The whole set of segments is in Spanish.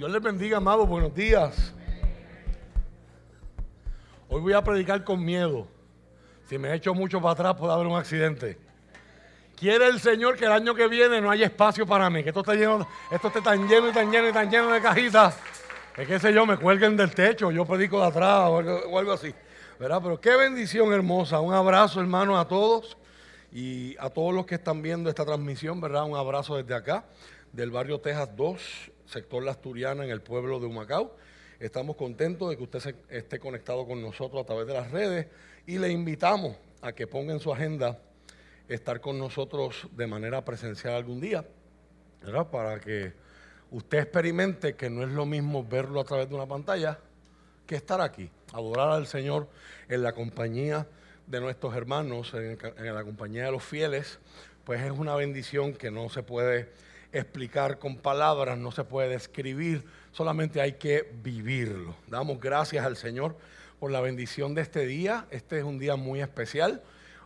Dios les bendiga, amados. Buenos días. Hoy voy a predicar con miedo. Si me echo mucho para atrás, puede haber un accidente. Quiere el Señor que el año que viene no haya espacio para mí, que esto esté lleno, esto esté tan lleno y tan lleno y tan lleno de cajitas, que qué sé yo, me cuelguen del techo, yo predico de atrás o algo, o algo así. ¿Verdad? Pero qué bendición hermosa. Un abrazo, hermano, a todos y a todos los que están viendo esta transmisión, ¿verdad? Un abrazo desde acá, del barrio Texas 2, sector La Asturiana, en el pueblo de Humacao. Estamos contentos de que usted se- esté conectado con nosotros a través de las redes y le invitamos a que ponga en su agenda estar con nosotros de manera presencial algún día, ¿verdad? Para que usted experimente que no es lo mismo verlo a través de una pantalla que estar aquí, adorar al Señor en la compañía de nuestros hermanos, en la compañía de los fieles, pues es una bendición que no se puede explicar con palabras, no se puede describir, solamente hay que vivirlo. Damos gracias al Señor por la bendición de este día. Este es un día muy especial.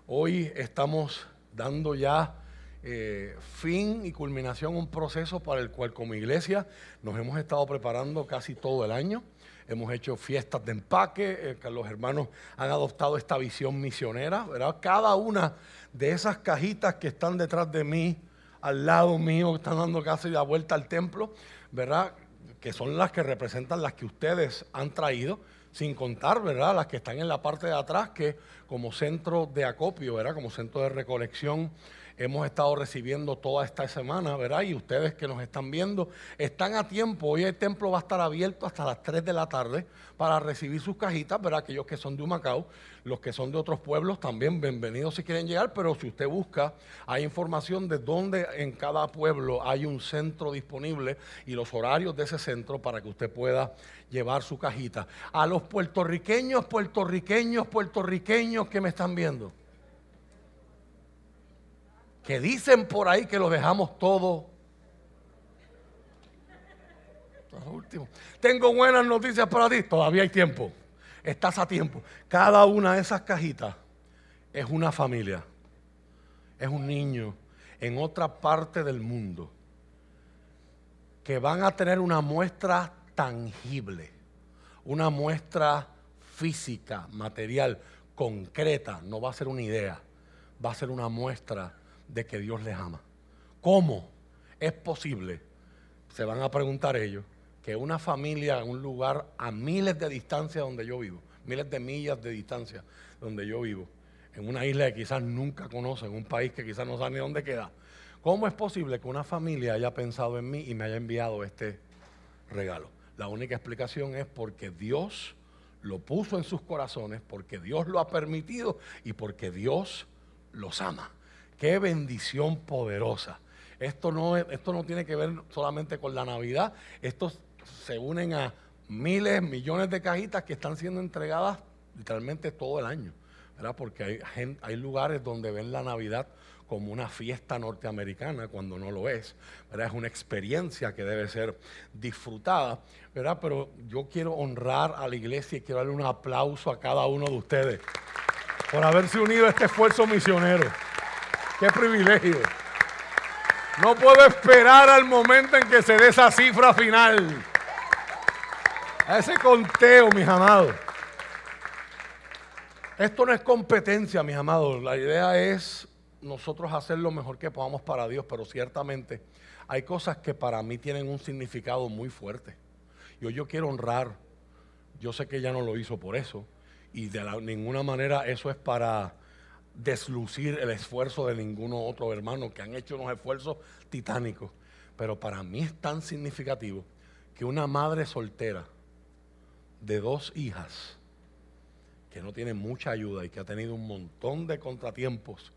Hoy estamos dando ya eh, fin y culminación a un proceso para el cual como iglesia nos hemos estado preparando casi todo el año. Hemos hecho fiestas de empaque, eh, que los hermanos han adoptado esta visión misionera. Cada una de esas cajitas que están detrás de mí, al lado mío, que están dando casi la vuelta al templo, ¿verdad? Que son las que representan las que ustedes han traído, sin contar, ¿verdad? Las que están en la parte de atrás, que como centro de acopio, ¿verdad? Como centro de recolección, hemos estado recibiendo toda esta semana, ¿verdad? Y ustedes que nos están viendo están a tiempo. Hoy el templo va a estar abierto hasta las 3 de la tarde para recibir sus cajitas, ¿verdad? Aquellos que son de Humacao, los que son de otros pueblos también, bienvenidos si quieren llegar, pero si usted busca, hay información de dónde en cada pueblo hay un centro disponible y los horarios de ese centro para que usted pueda llevar su cajita. A los puertorriqueños, puertorriqueños, puertorriqueños que me están viendo que dicen por ahí que lo dejamos todo. Último. Tengo buenas noticias para ti. Todavía hay tiempo. Estás a tiempo. Cada una de esas cajitas es una familia. Es un niño en otra parte del mundo que van a tener una muestra tangible, una muestra física, material, concreta. No va a ser una idea, va a ser una muestra de que Dios les ama. ¿Cómo es posible? Se van a preguntar ellos, que una familia en un lugar a miles de distancia donde yo vivo, miles de millas de distancia donde yo vivo, en una isla que quizás nunca conocen, un país que quizás no sabe ni dónde queda, ¿cómo es posible que una familia haya pensado en mí y me haya enviado este regalo? La única explicación es porque Dios lo puso en sus corazones, porque Dios lo ha permitido y porque Dios los ama. Qué bendición poderosa. Esto no, es- esto no tiene que ver solamente con la Navidad, estos se unen a miles, millones de cajitas que están siendo entregadas literalmente todo el año, ¿verdad? Porque hay, hay lugares donde ven la Navidad como una fiesta norteamericana cuando no lo es. Es una experiencia que debe ser disfrutada, ¿verdad? Pero yo quiero honrar a la iglesia y quiero darle un aplauso a cada uno de ustedes por haberse unido a este esfuerzo misionero. Qué privilegio. No puedo esperar al momento en que se dé esa cifra final. A ese conteo, mis amados. Esto no es competencia, mis amados. La idea es nosotros hacer lo mejor que podamos para Dios, pero ciertamente hay cosas que para mí tienen un significado muy fuerte. Yo, yo quiero honrar. Yo sé que ella no lo hizo por eso. Y de ninguna manera eso es para deslucir el esfuerzo de ninguno otro hermano que han hecho unos esfuerzos titánicos. Pero para mí es tan significativo que una madre soltera de dos hijas, que no tiene mucha ayuda y que ha tenido un montón de contratiempos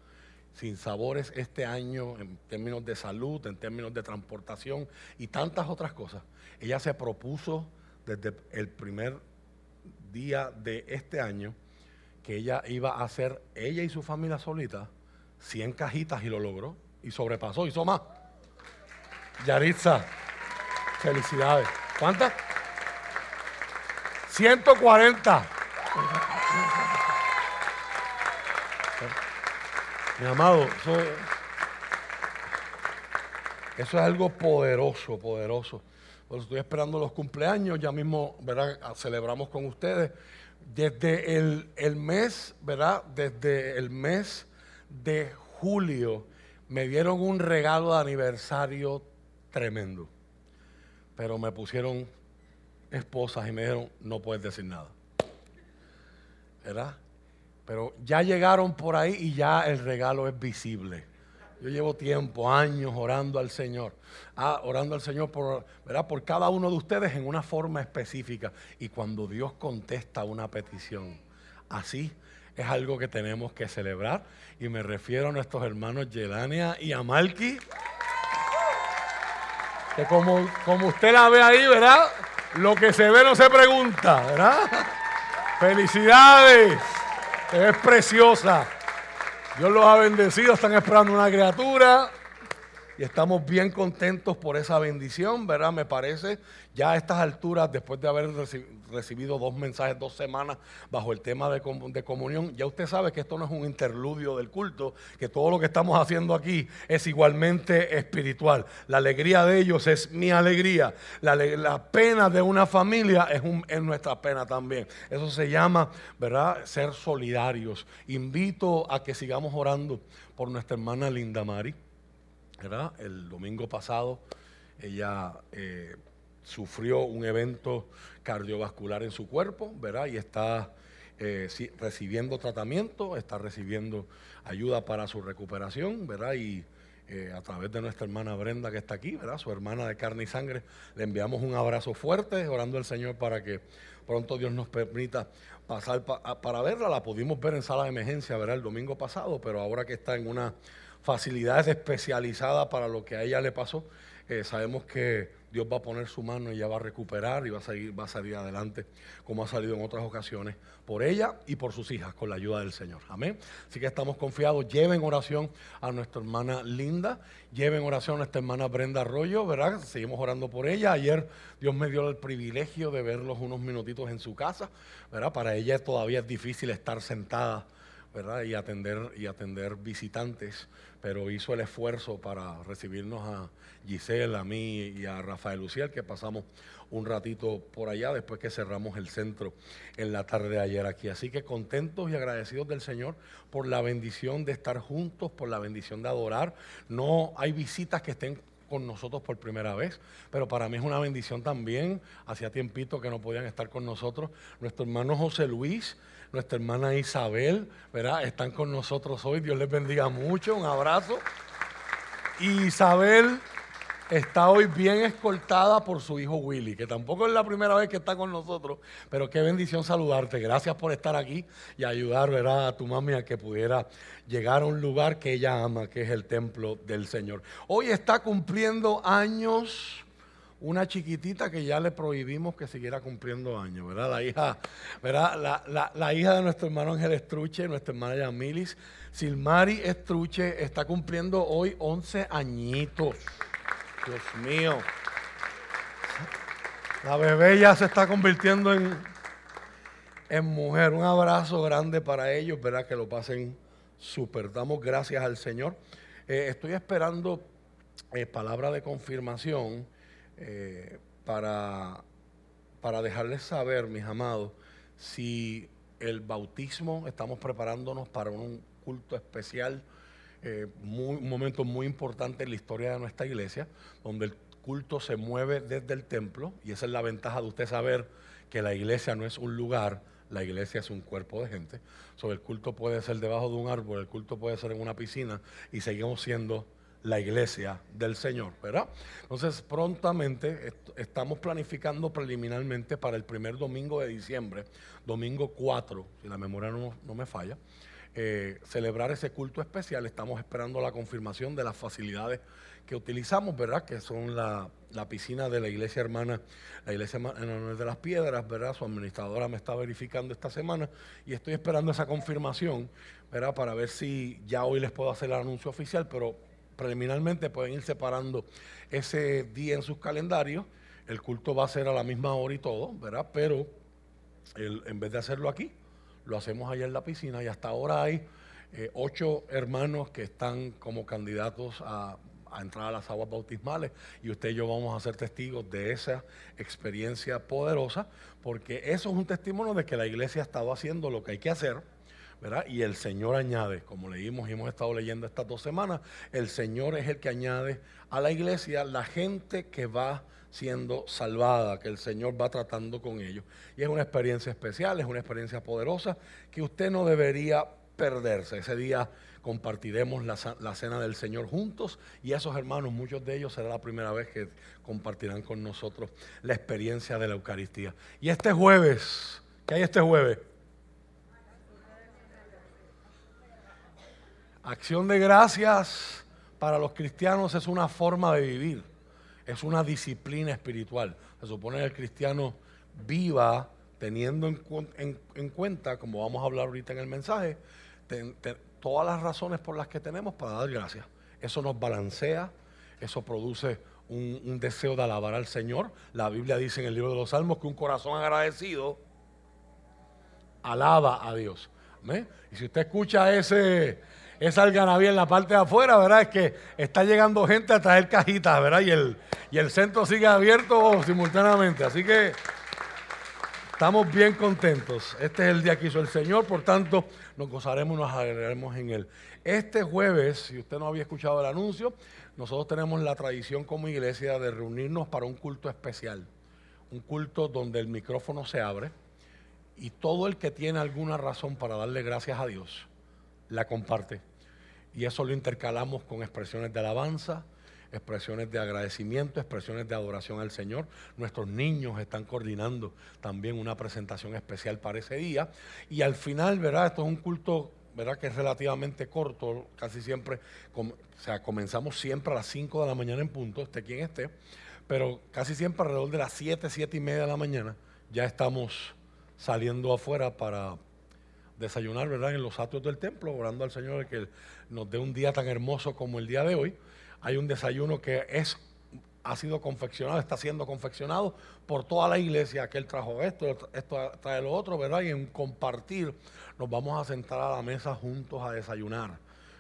sin sabores este año en términos de salud, en términos de transportación y tantas otras cosas. Ella se propuso desde el primer día de este año que ella iba a hacer, ella y su familia solita, 100 cajitas y lo logró y sobrepasó, hizo más. Yaritza, felicidades. ¿Cuántas? 140. Mi amado, eso, eso es algo poderoso, poderoso. Pues estoy esperando los cumpleaños, ya mismo, ¿verdad? Celebramos con ustedes. Desde el, el mes, ¿verdad? Desde el mes de julio me dieron un regalo de aniversario tremendo. Pero me pusieron esposas y me dijeron, no puedes decir nada. ¿Verdad? Pero ya llegaron por ahí y ya el regalo es visible. Yo llevo tiempo, años orando al Señor. Ah, orando al Señor por, ¿verdad? por cada uno de ustedes en una forma específica. Y cuando Dios contesta una petición, así es algo que tenemos que celebrar. Y me refiero a nuestros hermanos Yelania y Amalki. Que como, como usted la ve ahí, ¿verdad? Lo que se ve no se pregunta, ¿verdad? Felicidades. Es preciosa. Dios los ha bendecido. Están esperando una criatura. Y estamos bien contentos por esa bendición, ¿verdad? Me parece, ya a estas alturas, después de haber recibido dos mensajes, dos semanas bajo el tema de, comunión, ya usted sabe que esto no es un interludio del culto, que todo lo que estamos haciendo aquí es igualmente espiritual. La alegría de ellos es mi alegría. La, pena de una familia es, es nuestra pena también. Eso se llama, ¿verdad? Ser solidarios. Invito a que sigamos orando por nuestra hermana Linda Mari el domingo pasado ella eh, sufrió un evento cardiovascular en su cuerpo, ¿verdad? Y está eh, recibiendo tratamiento, está recibiendo ayuda para su recuperación, ¿verdad? Y eh, a través de nuestra hermana Brenda que está aquí, ¿verdad? Su hermana de carne y sangre, le enviamos un abrazo fuerte, orando al Señor para que pronto Dios nos permita pasar para verla. La pudimos ver en sala de emergencia, ¿verdad? El domingo pasado, pero ahora que está en una facilidades especializadas para lo que a ella le pasó. Eh, sabemos que Dios va a poner su mano y ella va a recuperar y va a, seguir, va a salir adelante como ha salido en otras ocasiones por ella y por sus hijas con la ayuda del Señor. Amén. Así que estamos confiados. Lleven oración a nuestra hermana Linda, lleven oración a nuestra hermana Brenda Arroyo, ¿verdad? Seguimos orando por ella. Ayer Dios me dio el privilegio de verlos unos minutitos en su casa, ¿verdad? Para ella todavía es difícil estar sentada ¿verdad? Y atender, y atender visitantes, pero hizo el esfuerzo para recibirnos a Giselle, a mí y a Rafael Luciel, que pasamos un ratito por allá después que cerramos el centro en la tarde de ayer aquí. Así que contentos y agradecidos del Señor por la bendición de estar juntos, por la bendición de adorar. No hay visitas que estén con nosotros por primera vez, pero para mí es una bendición también. Hacía tiempito que no podían estar con nosotros. Nuestro hermano José Luis, nuestra hermana Isabel, ¿verdad? Están con nosotros hoy. Dios les bendiga mucho. Un abrazo. Isabel está hoy bien escoltada por su hijo Willy, que tampoco es la primera vez que está con nosotros, pero qué bendición saludarte. Gracias por estar aquí y ayudar ¿verdad? a tu mami a que pudiera llegar a un lugar que ella ama, que es el templo del Señor. Hoy está cumpliendo años una chiquitita que ya le prohibimos que siguiera cumpliendo años, ¿verdad? La hija, ¿verdad? La, hija de nuestro hermano Ángel Estruche, nuestra hermana Yamilis, Silmari Estruche, está cumpliendo hoy 11 añitos. Dios mío. La bebé ya se está convirtiendo en, en mujer. Un abrazo grande para ellos, ¿verdad? Que lo pasen súper. Damos gracias al Señor. Eh, estoy esperando eh, palabra de confirmación eh, para, para dejarles saber, mis amados, si el bautismo, estamos preparándonos para un culto especial eh, un momento muy importante en la historia de nuestra iglesia, donde el culto se mueve desde el templo, y esa es la ventaja de usted saber que la iglesia no es un lugar, la iglesia es un cuerpo de gente. Sobre el culto puede ser debajo de un árbol, el culto puede ser en una piscina, y seguimos siendo la iglesia del Señor, ¿verdad? Entonces, prontamente estamos planificando preliminarmente para el primer domingo de diciembre, domingo 4, si la memoria no me falla, eh, celebrar ese culto especial. Estamos esperando la confirmación de las facilidades que utilizamos, ¿verdad? Que son la, piscina de la iglesia hermana, la iglesia en de las piedras, ¿verdad? Su administradora me está verificando esta semana y estoy esperando esa confirmación, ¿verdad? Para ver si ya hoy les puedo hacer el anuncio oficial, pero preliminarmente pueden ir separando ese día en sus calendarios. El culto va a ser a la misma hora y todo, ¿verdad? Pero en vez de hacerlo aquí, lo hacemos allá en la piscina y hasta ahora hay eh, ocho hermanos que están como candidatos a, a entrar a las aguas bautismales y usted y yo vamos a ser testigos de esa experiencia poderosa, porque eso es un testimonio de que la iglesia ha estado haciendo lo que hay que hacer, Y el Señor añade, como leímos y hemos estado leyendo estas dos semanas, el Señor es el que añade a la iglesia la gente que va siendo salvada, que el Señor va tratando con ellos. Y es una experiencia especial, es una experiencia poderosa que usted no debería perderse. Ese día compartiremos la, la, cena del Señor juntos y esos hermanos, muchos de ellos será la primera vez que compartirán con nosotros la experiencia de la Eucaristía. Y este jueves, ¿qué hay este jueves? Acción de gracias para los cristianos es una forma de vivir, es una disciplina espiritual. Se supone que el cristiano viva teniendo en, cuenta, como vamos a hablar ahorita en el mensaje, todas las razones por las que tenemos para dar gracias. Eso nos balancea, eso produce un, deseo de alabar al Señor. La Biblia dice en el libro de los Salmos que un corazón agradecido alaba a Dios. Y si usted escucha ese, esa algarabía en la parte de afuera, ¿verdad? Es que está llegando gente a traer cajitas, ¿verdad? Y el, y el centro sigue abierto simultáneamente. Así que Estamos bien contentos. Este es el día que hizo el Señor, por tanto, nos gozaremos y nos alegraremos en Él. Este jueves, si usted no había escuchado el anuncio, nosotros tenemos la tradición como iglesia de reunirnos para un culto especial. Un culto donde el micrófono se abre y todo el que tiene alguna razón para darle gracias a Dios, la comparte. Y eso lo intercalamos con expresiones de alabanza, expresiones de agradecimiento, expresiones de adoración al Señor. Nuestros niños están coordinando también una presentación especial para ese día. Y al final, ¿verdad? Esto es un culto, ¿verdad? Que es relativamente corto, casi siempre, o sea, comenzamos siempre a las 5 de la mañana en punto, esté quien esté, pero casi siempre alrededor de las 7, 7 y media de la mañana ya estamos saliendo afuera para desayunar, ¿verdad? En los atrios del templo, orando al Señor que nos dé un día tan hermoso como el día de hoy hay un desayuno que es ha sido confeccionado, está siendo confeccionado por toda la iglesia, que él trajo esto, esto trae lo otro, ¿verdad? Y en compartir nos vamos a sentar a la mesa juntos a desayunar,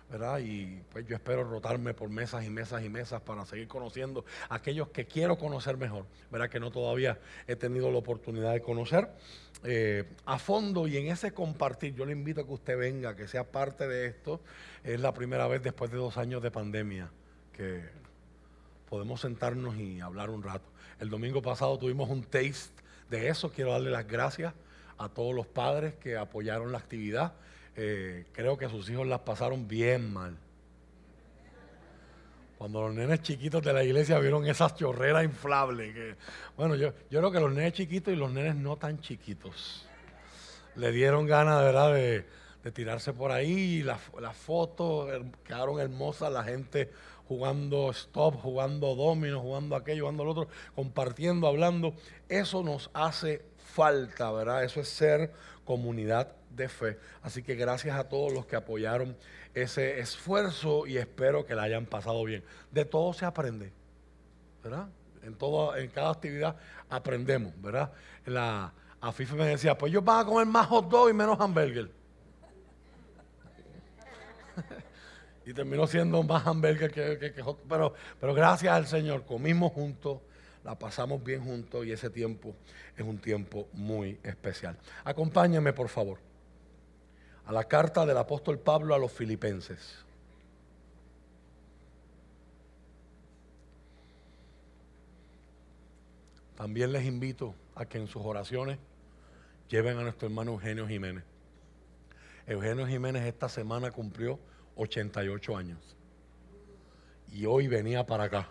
¿verdad? Y pues yo espero rotarme por mesas y mesas y mesas para seguir conociendo a aquellos que quiero conocer mejor, ¿verdad? Que no todavía he tenido la oportunidad de conocer eh, a fondo y en ese compartir yo le invito a que usted venga, que sea parte de esto. Es la primera vez después de dos años de pandemia que podemos sentarnos y hablar un rato. El domingo pasado tuvimos un taste de eso. Quiero darle las gracias a todos los padres que apoyaron la actividad. Eh, creo que sus hijos las pasaron bien mal. Cuando los nenes chiquitos de la iglesia vieron esas chorreras inflables. Bueno, yo, yo creo que los nenes chiquitos y los nenes no tan chiquitos le dieron ganas, verdad, de, tirarse por ahí. Las, las fotos quedaron hermosas, la gente jugando stop, jugando domino, jugando aquello, jugando lo otro, compartiendo, hablando. Eso nos hace falta, ¿verdad? Eso es ser comunidad de fe. Así que gracias a todos los que apoyaron ese esfuerzo y espero que la hayan pasado bien. De todo se aprende, ¿verdad? En, todo, en cada actividad aprendemos, ¿verdad? La, a FIFA me decía, pues ellos van a comer más hot dog y menos hamburger. y terminó siendo más hamburger que, que, pero, pero gracias al Señor, comimos juntos, la pasamos bien juntos y ese tiempo es un tiempo muy especial. Acompáñame, por favor, a la carta del apóstol Pablo a los filipenses. También les invito a que en sus oraciones lleven a nuestro hermano Eugenio Jiménez. Eugenio Jiménez esta semana cumplió 88 años. Y hoy venía para acá,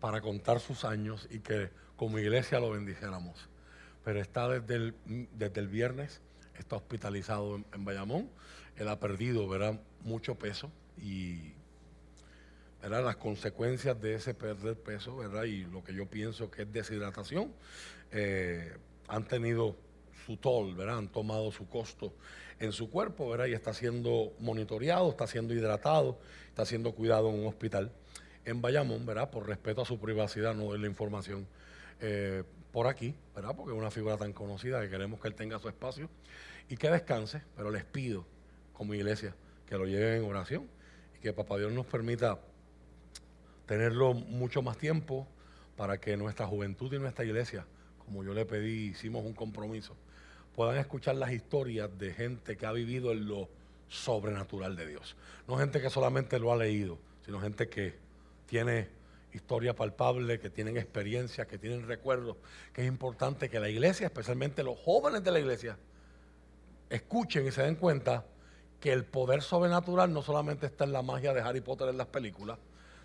para contar sus años y que como iglesia lo bendijéramos. Pero está desde el, desde el viernes, está hospitalizado en, Bayamón. Él ha perdido, ¿verdad? Mucho peso y ¿verdad? las consecuencias de ese perder peso, ¿verdad? Y lo que yo pienso que es deshidratación, eh, han tenido su tol, ¿verdad? Han tomado su costo en su cuerpo, ¿verdad? Y está siendo monitoreado, está siendo hidratado, está siendo cuidado en un hospital en Bayamón, ¿verdad? Por respeto a su privacidad, no de la información eh, por aquí, ¿verdad? Porque es una figura tan conocida que queremos que él tenga su espacio y que descanse, pero les pido como iglesia que lo lleven en oración y que Papá Dios nos permita tenerlo mucho más tiempo para que nuestra juventud y nuestra iglesia, como yo le pedí, hicimos un compromiso, puedan escuchar las historias de gente que ha vivido en lo sobrenatural de Dios. No gente que solamente lo ha leído, sino gente que tiene historia palpable, que tienen experiencias, que tienen recuerdos, que es importante que la iglesia, especialmente los jóvenes de la iglesia, escuchen y se den cuenta que el poder sobrenatural no solamente está en la magia de Harry Potter en las películas,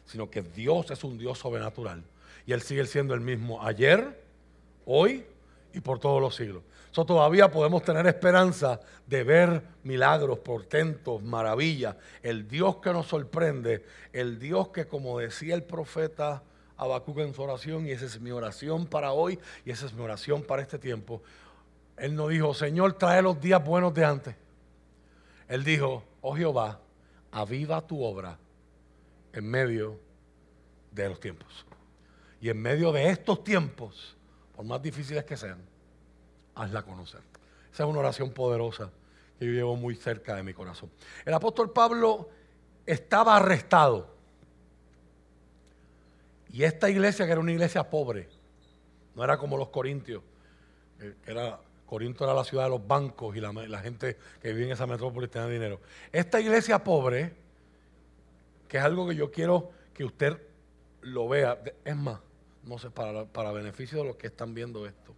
sino que Dios es un Dios sobrenatural. Y Él sigue siendo el mismo ayer, hoy y por todos los siglos. So, todavía podemos tener esperanza de ver milagros, portentos, maravillas. El Dios que nos sorprende, el Dios que como decía el profeta Habacuc en su oración, y esa es mi oración para hoy, y esa es mi oración para este tiempo. Él no dijo, Señor, trae los días buenos de antes. Él dijo, oh Jehová, aviva tu obra en medio de los tiempos. Y en medio de estos tiempos, por más difíciles que sean, hazla conocer. Esa es una oración poderosa que yo llevo muy cerca de mi corazón. El apóstol Pablo estaba arrestado. Y esta iglesia, que era una iglesia pobre, no era como los corintios, eh, era, Corinto era la ciudad de los bancos y la, gente que vivía en esa metrópolis tenía dinero. Esta iglesia pobre, que es algo que yo quiero que usted lo vea, es más, no sé, para, para beneficio de los que están viendo esto.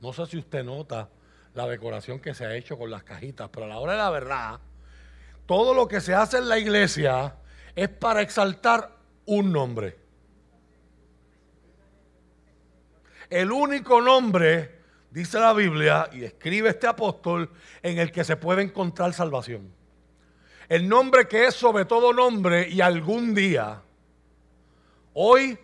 No sé si usted nota la decoración que se ha hecho con las cajitas, pero a la hora de la verdad, todo lo que se hace en la iglesia es para exaltar un nombre. El único nombre, dice la Biblia, y escribe este apóstol, en el que se puede encontrar salvación. El nombre que es sobre todo nombre y algún día, hoy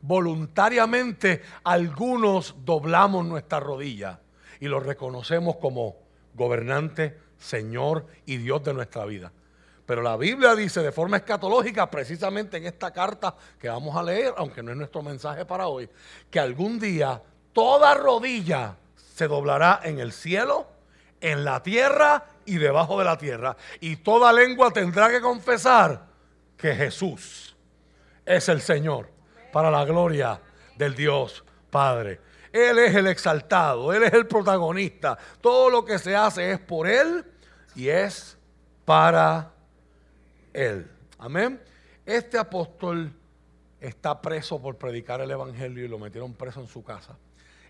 voluntariamente algunos doblamos nuestra rodilla y lo reconocemos como gobernante, Señor y Dios de nuestra vida. Pero la Biblia dice de forma escatológica, precisamente en esta carta que vamos a leer, aunque no es nuestro mensaje para hoy, que algún día toda rodilla se doblará en el cielo, en la tierra y debajo de la tierra. Y toda lengua tendrá que confesar que Jesús es el Señor para la gloria del Dios Padre. Él es el exaltado, Él es el protagonista. Todo lo que se hace es por Él y es para Él. Amén. Este apóstol está preso por predicar el Evangelio y lo metieron preso en su casa.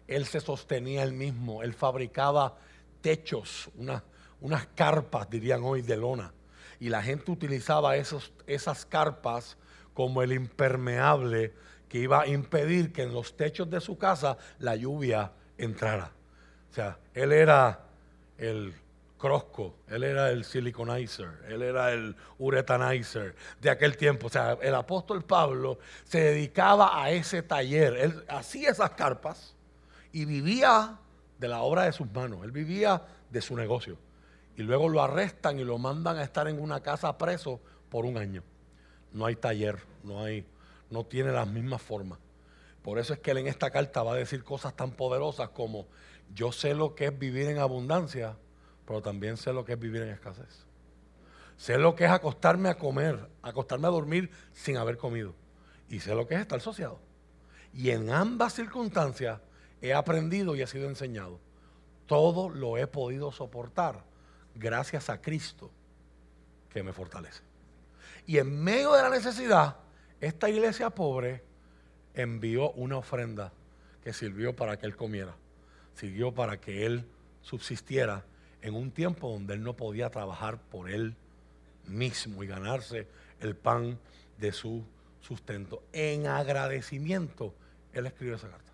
Él se sostenía él mismo, él fabricaba techos, unas, unas carpas, dirían hoy, de lona. Y la gente utilizaba esos, esas carpas como el impermeable que iba a impedir que en los techos de su casa la lluvia entrara. O sea, él era el crosco, él era el siliconizer, él era el uretanizer de aquel tiempo. O sea, el apóstol Pablo se dedicaba a ese taller. Él hacía esas carpas y vivía de la obra de sus manos. Él vivía de su negocio. Y luego lo arrestan y lo mandan a estar en una casa preso por un año. No hay taller, no hay no tiene las mismas formas. Por eso es que él en esta carta va a decir cosas tan poderosas como yo sé lo que es vivir en abundancia, pero también sé lo que es vivir en escasez. Sé lo que es acostarme a comer, acostarme a dormir sin haber comido. Y sé lo que es estar asociado. Y en ambas circunstancias he aprendido y he sido enseñado. Todo lo he podido soportar gracias a Cristo que me fortalece. Y en medio de la necesidad, esta iglesia pobre envió una ofrenda que sirvió para que él comiera, sirvió para que él subsistiera en un tiempo donde él no podía trabajar por él mismo y ganarse el pan de su sustento. En agradecimiento, él escribió esa carta.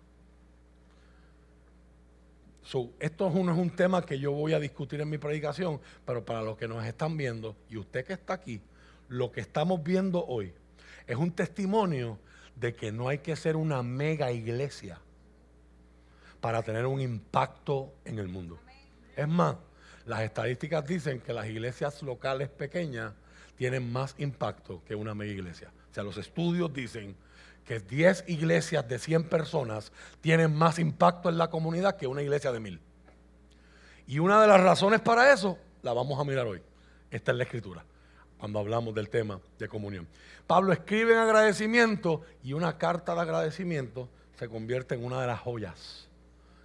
Esto no es un tema que yo voy a discutir en mi predicación, pero para los que nos están viendo y usted que está aquí, lo que estamos viendo hoy es un testimonio de que no hay que ser una mega iglesia para tener un impacto en el mundo. Es más, las estadísticas dicen que las iglesias locales pequeñas tienen más impacto que una mega iglesia. O sea, los estudios dicen que 10 iglesias de 100 personas tienen más impacto en la comunidad que una iglesia de mil. Y una de las razones para eso la vamos a mirar hoy. Esta es la escritura cuando hablamos del tema de comunión. Pablo escribe en agradecimiento y una carta de agradecimiento se convierte en una de las joyas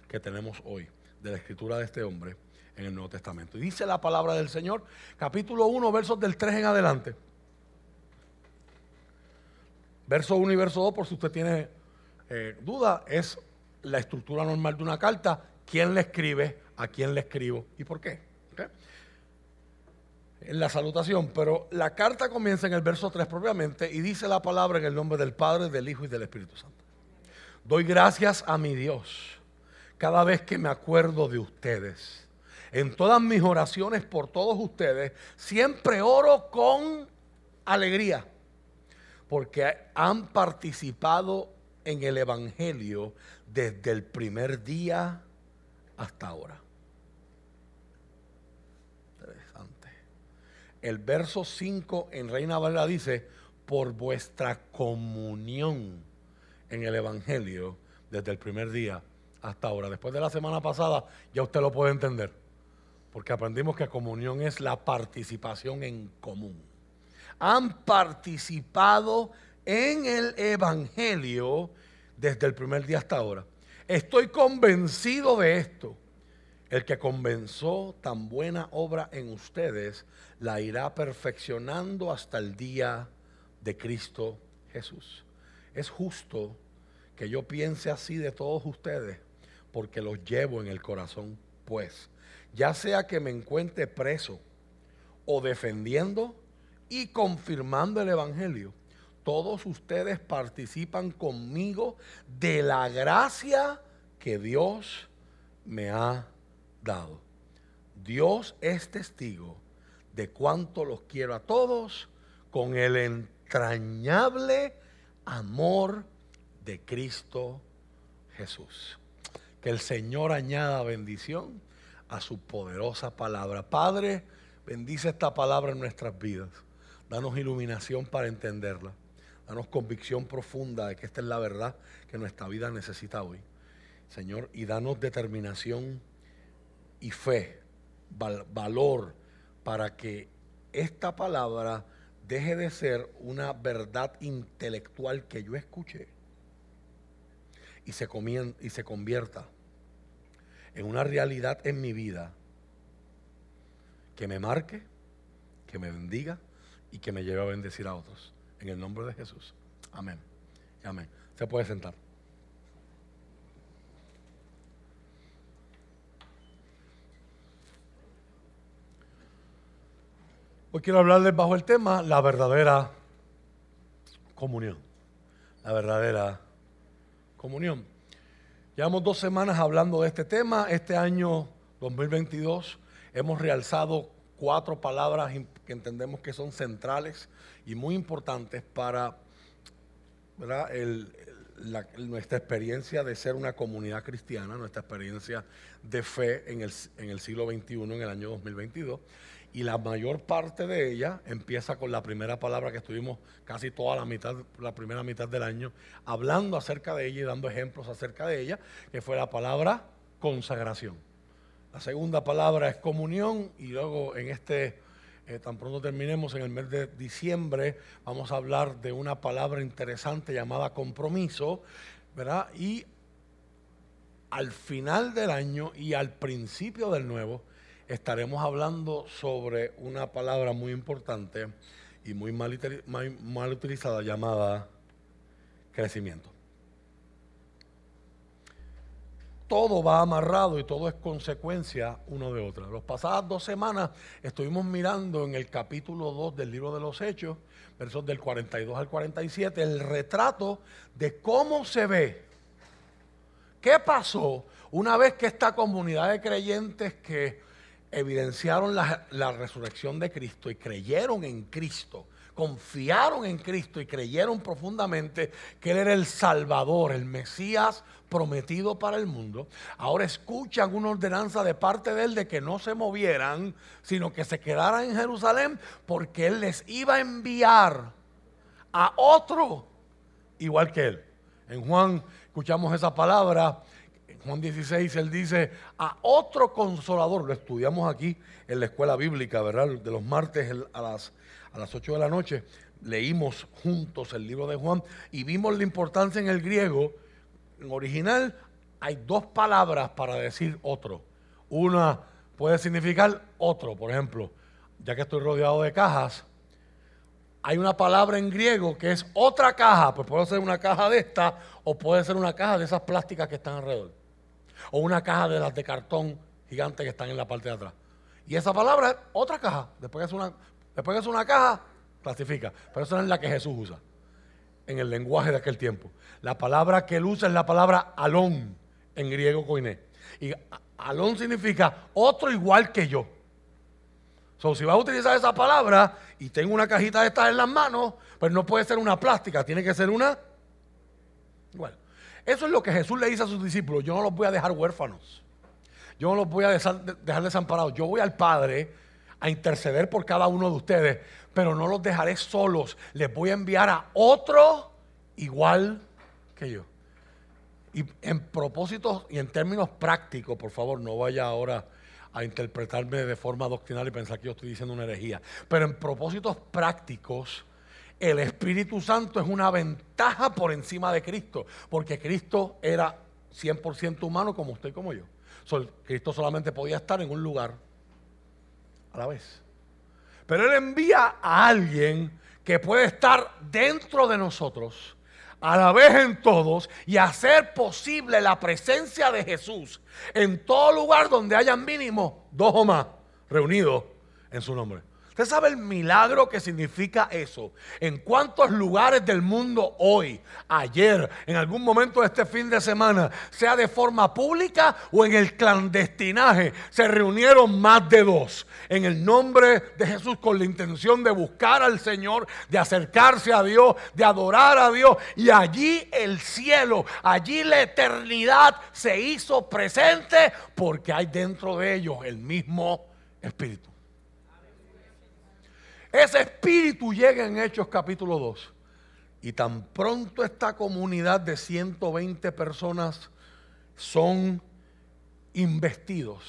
que tenemos hoy de la escritura de este hombre en el Nuevo Testamento. Y dice la palabra del Señor, capítulo 1, versos del 3 en adelante. Verso 1 y verso 2, por si usted tiene eh, duda, es la estructura normal de una carta. ¿Quién le escribe? ¿A quién le escribo? ¿Y por qué? En la salutación, pero la carta comienza en el verso 3 propiamente y dice la palabra en el nombre del Padre, del Hijo y del Espíritu Santo. Doy gracias a mi Dios cada vez que me acuerdo de ustedes. En todas mis oraciones por todos ustedes, siempre oro con alegría, porque han participado en el Evangelio desde el primer día hasta ahora. Interesante. El verso 5 en Reina Valera dice, por vuestra comunión en el Evangelio desde el primer día hasta ahora. Después de la semana pasada ya usted lo puede entender, porque aprendimos que comunión es la participación en común. Han participado en el Evangelio desde el primer día hasta ahora. Estoy convencido de esto. El que comenzó tan buena obra en ustedes la irá perfeccionando hasta el día de Cristo Jesús. Es justo que yo piense así de todos ustedes porque los llevo en el corazón, pues, ya sea que me encuentre preso o defendiendo y confirmando el Evangelio, todos ustedes participan conmigo de la gracia que Dios me ha dado. Dios es testigo de cuánto los quiero a todos con el entrañable amor de Cristo Jesús. Que el Señor añada bendición a su poderosa palabra. Padre, bendice esta palabra en nuestras vidas. Danos iluminación para entenderla. Danos convicción profunda de que esta es la verdad que nuestra vida necesita hoy. Señor, y danos determinación y fe, valor, para que esta palabra deje de ser una verdad intelectual que yo escuché y se, y se convierta en una realidad en mi vida que me marque, que me bendiga y que me lleve a bendecir a otros. En el nombre de Jesús. Amén. Amén. Se puede sentar. Hoy quiero hablarles bajo el tema la verdadera comunión. La verdadera comunión. Llevamos dos semanas hablando de este tema. Este año 2022 hemos realzado cuatro palabras que entendemos que son centrales y muy importantes para nuestra experiencia de ser una comunidad cristiana, nuestra experiencia de fe en el, en el siglo XXI, en el año 2022. Y la mayor parte de ella empieza con la primera palabra que estuvimos casi toda la mitad, la primera mitad del año, hablando acerca de ella y dando ejemplos acerca de ella, que fue la palabra consagración. La segunda palabra es comunión y luego en este eh, tan pronto terminemos en el mes de diciembre, vamos a hablar de una palabra interesante llamada compromiso, ¿verdad? Y al final del año y al principio del nuevo, estaremos hablando sobre una palabra muy importante y muy mal utilizada llamada crecimiento todo va amarrado y todo es consecuencia uno de otro. Las pasadas dos semanas estuvimos mirando en el capítulo 2 del libro de los Hechos, versos del 42 al 47, el retrato de cómo se ve. ¿Qué pasó una vez que esta comunidad de creyentes que evidenciaron la, la resurrección de Cristo y creyeron en Cristo, confiaron en Cristo y creyeron profundamente que Él era el Salvador, el Mesías prometido para el mundo, ahora escuchan una ordenanza de parte de Él de que no se movieran, sino que se quedaran en Jerusalén porque Él les iba a enviar a otro igual que Él. En Juan escuchamos esa palabra Juan 16, él dice, a otro consolador, lo estudiamos aquí en la escuela bíblica, ¿verdad? De los martes a las, a las 8 de la noche, leímos juntos el libro de Juan y vimos la importancia en el griego. En original hay dos palabras para decir otro. Una puede significar otro, por ejemplo, ya que estoy rodeado de cajas, hay una palabra en griego que es otra caja, pues puede ser una caja de esta o puede ser una caja de esas plásticas que están alrededor. O una caja de las de cartón gigante que están en la parte de atrás. Y esa palabra es otra caja. Después es una, después es una caja, clasifica. Pero esa no es la que Jesús usa en el lenguaje de aquel tiempo. La palabra que él usa es la palabra alón en griego koiné. Y alón significa otro igual que yo. So, si vas a utilizar esa palabra y tengo una cajita de estas en las manos, pues no puede ser una plástica, tiene que ser una Bueno, Eso es lo que Jesús le dice a sus discípulos. Yo no los voy a dejar huérfanos. Yo no los voy a dejar desamparados. Yo voy al Padre a interceder por cada uno de ustedes, pero no los dejaré solos. Les voy a enviar a otro igual que yo. Y en propósitos y en términos prácticos, por favor, no vaya ahora a interpretarme de forma doctrinal y pensar que yo estoy diciendo una herejía. Pero en propósitos prácticos, el Espíritu Santo es una ventaja por encima de Cristo, porque Cristo era 100% humano como usted y como yo. Cristo solamente podía estar en un lugar a la vez. Pero Él envía a alguien que puede estar dentro de nosotros a la vez en todos y hacer posible la presencia de Jesús en todo lugar donde hayan mínimo dos o más reunidos en su nombre. ¿Usted sabe el milagro que significa eso? ¿En cuántos lugares del mundo hoy, ayer, en algún momento de este fin de semana, sea de forma pública o en el clandestinaje, se reunieron más de dos? En el nombre de Jesús con la intención de buscar al Señor, de acercarse a Dios, de adorar a Dios. Y allí el cielo, allí la eternidad se hizo presente porque hay dentro de ellos el mismo Espíritu. Ese espíritu llega en Hechos capítulo 2. Y tan pronto esta comunidad de 120 personas son investidos,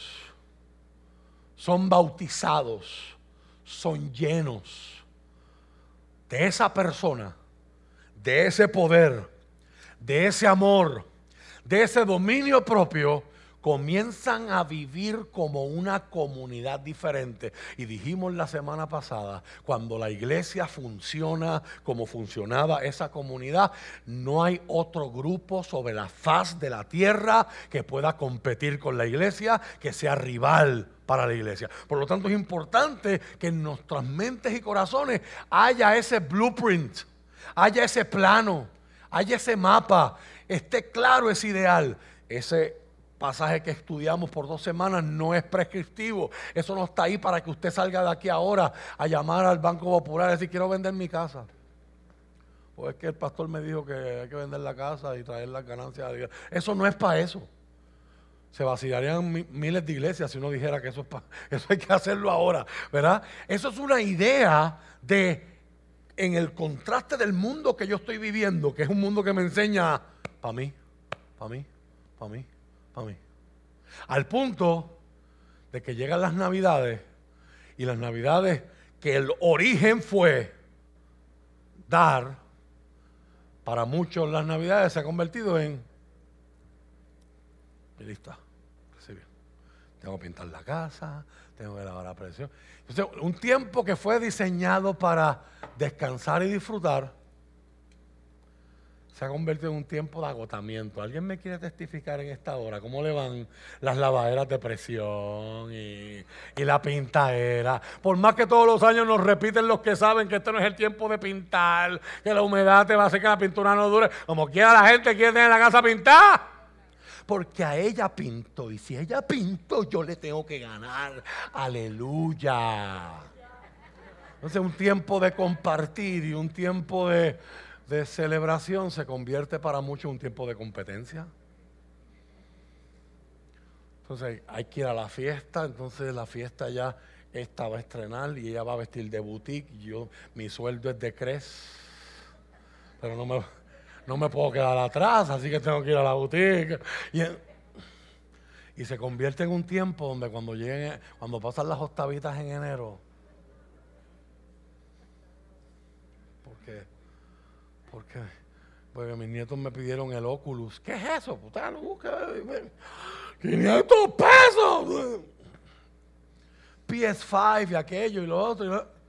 son bautizados, son llenos de esa persona, de ese poder, de ese amor, de ese dominio propio, comienzan a vivir como una comunidad diferente. Y dijimos la semana pasada, cuando la iglesia funciona como funcionaba esa comunidad, no hay otro grupo sobre la faz de la tierra que pueda competir con la iglesia, que sea rival para la iglesia. Por lo tanto, es importante que en nuestras mentes y corazones haya ese blueprint, haya ese plano, haya ese mapa, esté claro ese ideal, ese pasaje que estudiamos por dos semanas no es prescriptivo. Eso no está ahí para que usted salga de aquí ahora a llamar al Banco Popular y decir, quiero vender mi casa. Pues es que el pastor me dijo que hay que vender la casa y traer las ganancias. Eso no es para eso. Se vacilarían miles de iglesias si uno dijera que eso es eso hay que hacerlo ahora, ¿verdad? Eso es una idea de en el contraste del mundo que yo estoy viviendo, que es un mundo que me enseña para mí, para mí, para mí, a mí. Al punto de que llegan las navidades y las navidades que el origen fue dar, para muchos las navidades se ha convertido en, y lista, Tengo que pintar la casa, tengo que lavar la presión. Entonces, un tiempo que fue diseñado para descansar y disfrutar, se ha convertido en un tiempo de agotamiento. ¿Alguien me quiere testificar en esta hora cómo le van las lavaderas de presión y, la pintadera? Por más que todos los años nos repiten los que saben que este no es el tiempo de pintar, que la humedad te va a hacer que la pintura no dure. Como quiera la gente quiere tener la casa pintada. Porque a ella pinto y si ella pinto yo le tengo que ganar. Aleluya. Entonces un tiempo de compartir y un tiempo de de celebración se convierte para muchos un tiempo de competencia. Entonces hay que ir a la fiesta, entonces la fiesta ya esta va a estrenar y ella va a vestir de boutique. Yo, mi sueldo es de Cres, pero no me, no me puedo quedar atrás, así que tengo que ir a la boutique. Y, Y se convierte en un tiempo donde cuando lleguen, cuando pasan las octavitas en enero, porque, porque, porque mis nietos me pidieron el Oculus. ¿Qué es eso? Puta, no busca. 500 pesos. PS5 y aquello y lo otro. y lo-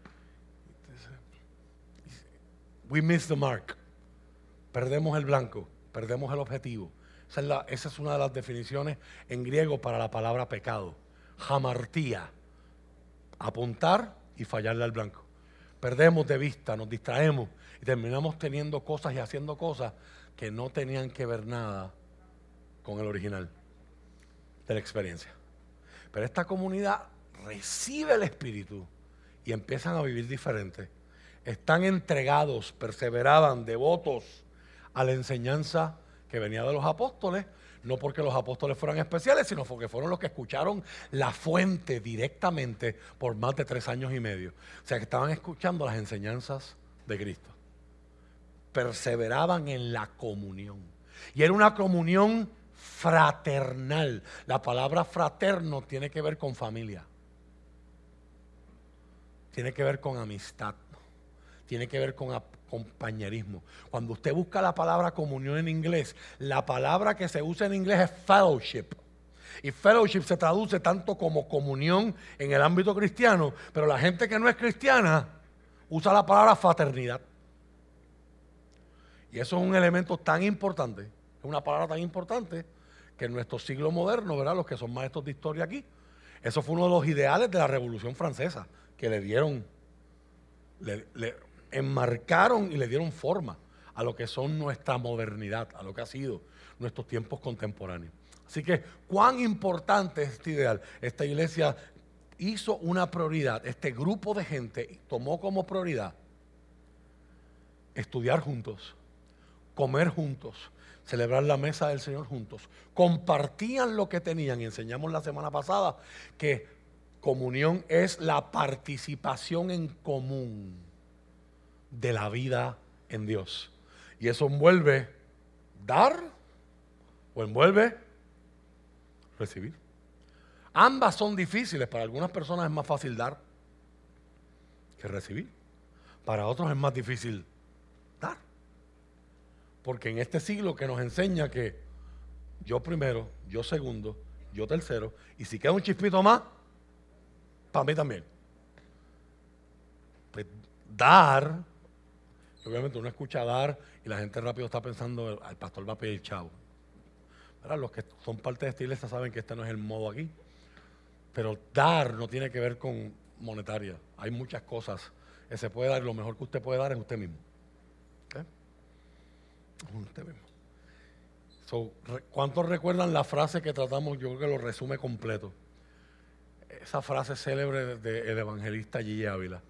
We miss the mark. Perdemos el blanco, perdemos el objetivo. Esa es una de las definiciones en griego para la palabra pecado. Jamartía. Apuntar y fallarle al blanco. Perdemos de vista, nos distraemos y terminamos teniendo cosas y haciendo cosas que no tenían que ver nada con el original de la experiencia. Pero esta comunidad recibe el Espíritu y empiezan a vivir diferente. Están entregados, perseveraban, devotos a la enseñanza que venía de los apóstoles, no porque los apóstoles fueran especiales, sino porque fueron los que escucharon la fuente directamente por más de tres años y medio. O sea que estaban escuchando las enseñanzas de Cristo. Perseveraban en la comunión. Y era una comunión fraternal. La palabra fraterno tiene que ver con familia. Tiene que ver con amistad. Tiene que ver con compañerismo. Cuando usted busca la palabra comunión en inglés, la palabra que se usa en inglés es fellowship. Y fellowship se traduce tanto como comunión en el ámbito cristiano, pero la gente que no es cristiana usa la palabra fraternidad. Y eso es un elemento tan importante, es una palabra tan importante que en nuestro siglo moderno, ¿verdad? Los que son maestros de historia aquí, eso fue uno de los ideales de la Revolución Francesa, que le dieron, le, enmarcaron y le dieron forma a lo que son nuestra modernidad, a lo que ha sido nuestros tiempos contemporáneos. Así que, cuán importante es este ideal. Esta iglesia hizo una prioridad, este grupo de gente tomó como prioridad estudiar juntos, comer juntos, celebrar la mesa del Señor juntos. Compartían lo que tenían y enseñamos la semana pasada que comunión es la participación en común de la vida en Dios. Y eso envuelve dar o envuelve recibir. Ambas son difíciles. Para algunas personas es más fácil dar que recibir. Para otros es más difícil dar. Porque en este siglo que nos enseña que yo primero, yo segundo, yo tercero, y si queda un chispito más, para mí también. Pues dar, obviamente uno escucha dar y la gente rápido está pensando, al pastor va a pedir chavo. Los que son parte de esta iglesia saben que este no es el modo aquí. Pero dar no tiene que ver con monetaria. Hay muchas cosas que se puede dar y lo mejor que usted puede dar es usted mismo. ¿Cuántos recuerdan la frase que tratamos? Yo creo que lo resume completo. Esa frase célebre del evangelista Gigi Ávila.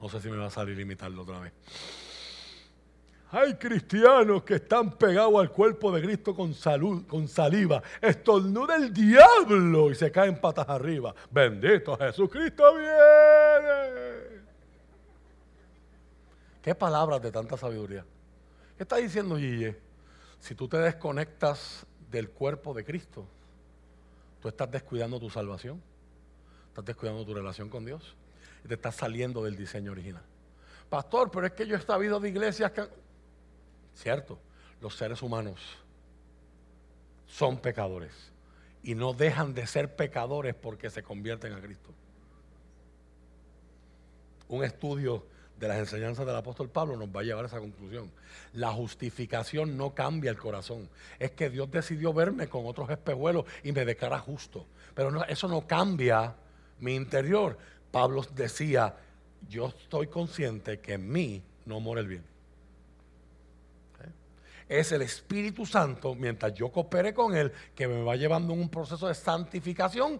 No sé si me va a salir imitarlo otra vez. Hay cristianos que están pegados al cuerpo de Cristo con salud, con saliva. Estornuda el diablo y se caen patas arriba. Bendito Jesucristo viene. ¿Qué palabras de tanta sabiduría? ¿Qué está diciendo Gille? Si tú te desconectas del cuerpo de Cristo, tú estás descuidando tu salvación, estás descuidando tu relación con Dios y te estás saliendo del diseño original. Pastor, pero es que yo he sabido de iglesias que... Cierto, los seres humanos son pecadores y no dejan de ser pecadores porque se convierten a Cristo. Un estudio de las enseñanzas del apóstol Pablo nos va a llevar a esa conclusión. La justificación no cambia el corazón. Es que Dios decidió verme con otros espejuelos y me declara justo. Pero eso no cambia mi interior. Pablo decía, yo estoy consciente que en mí no mora el bien. ¿Eh? Es el Espíritu Santo, mientras yo coopere con Él, que me va llevando en un proceso de santificación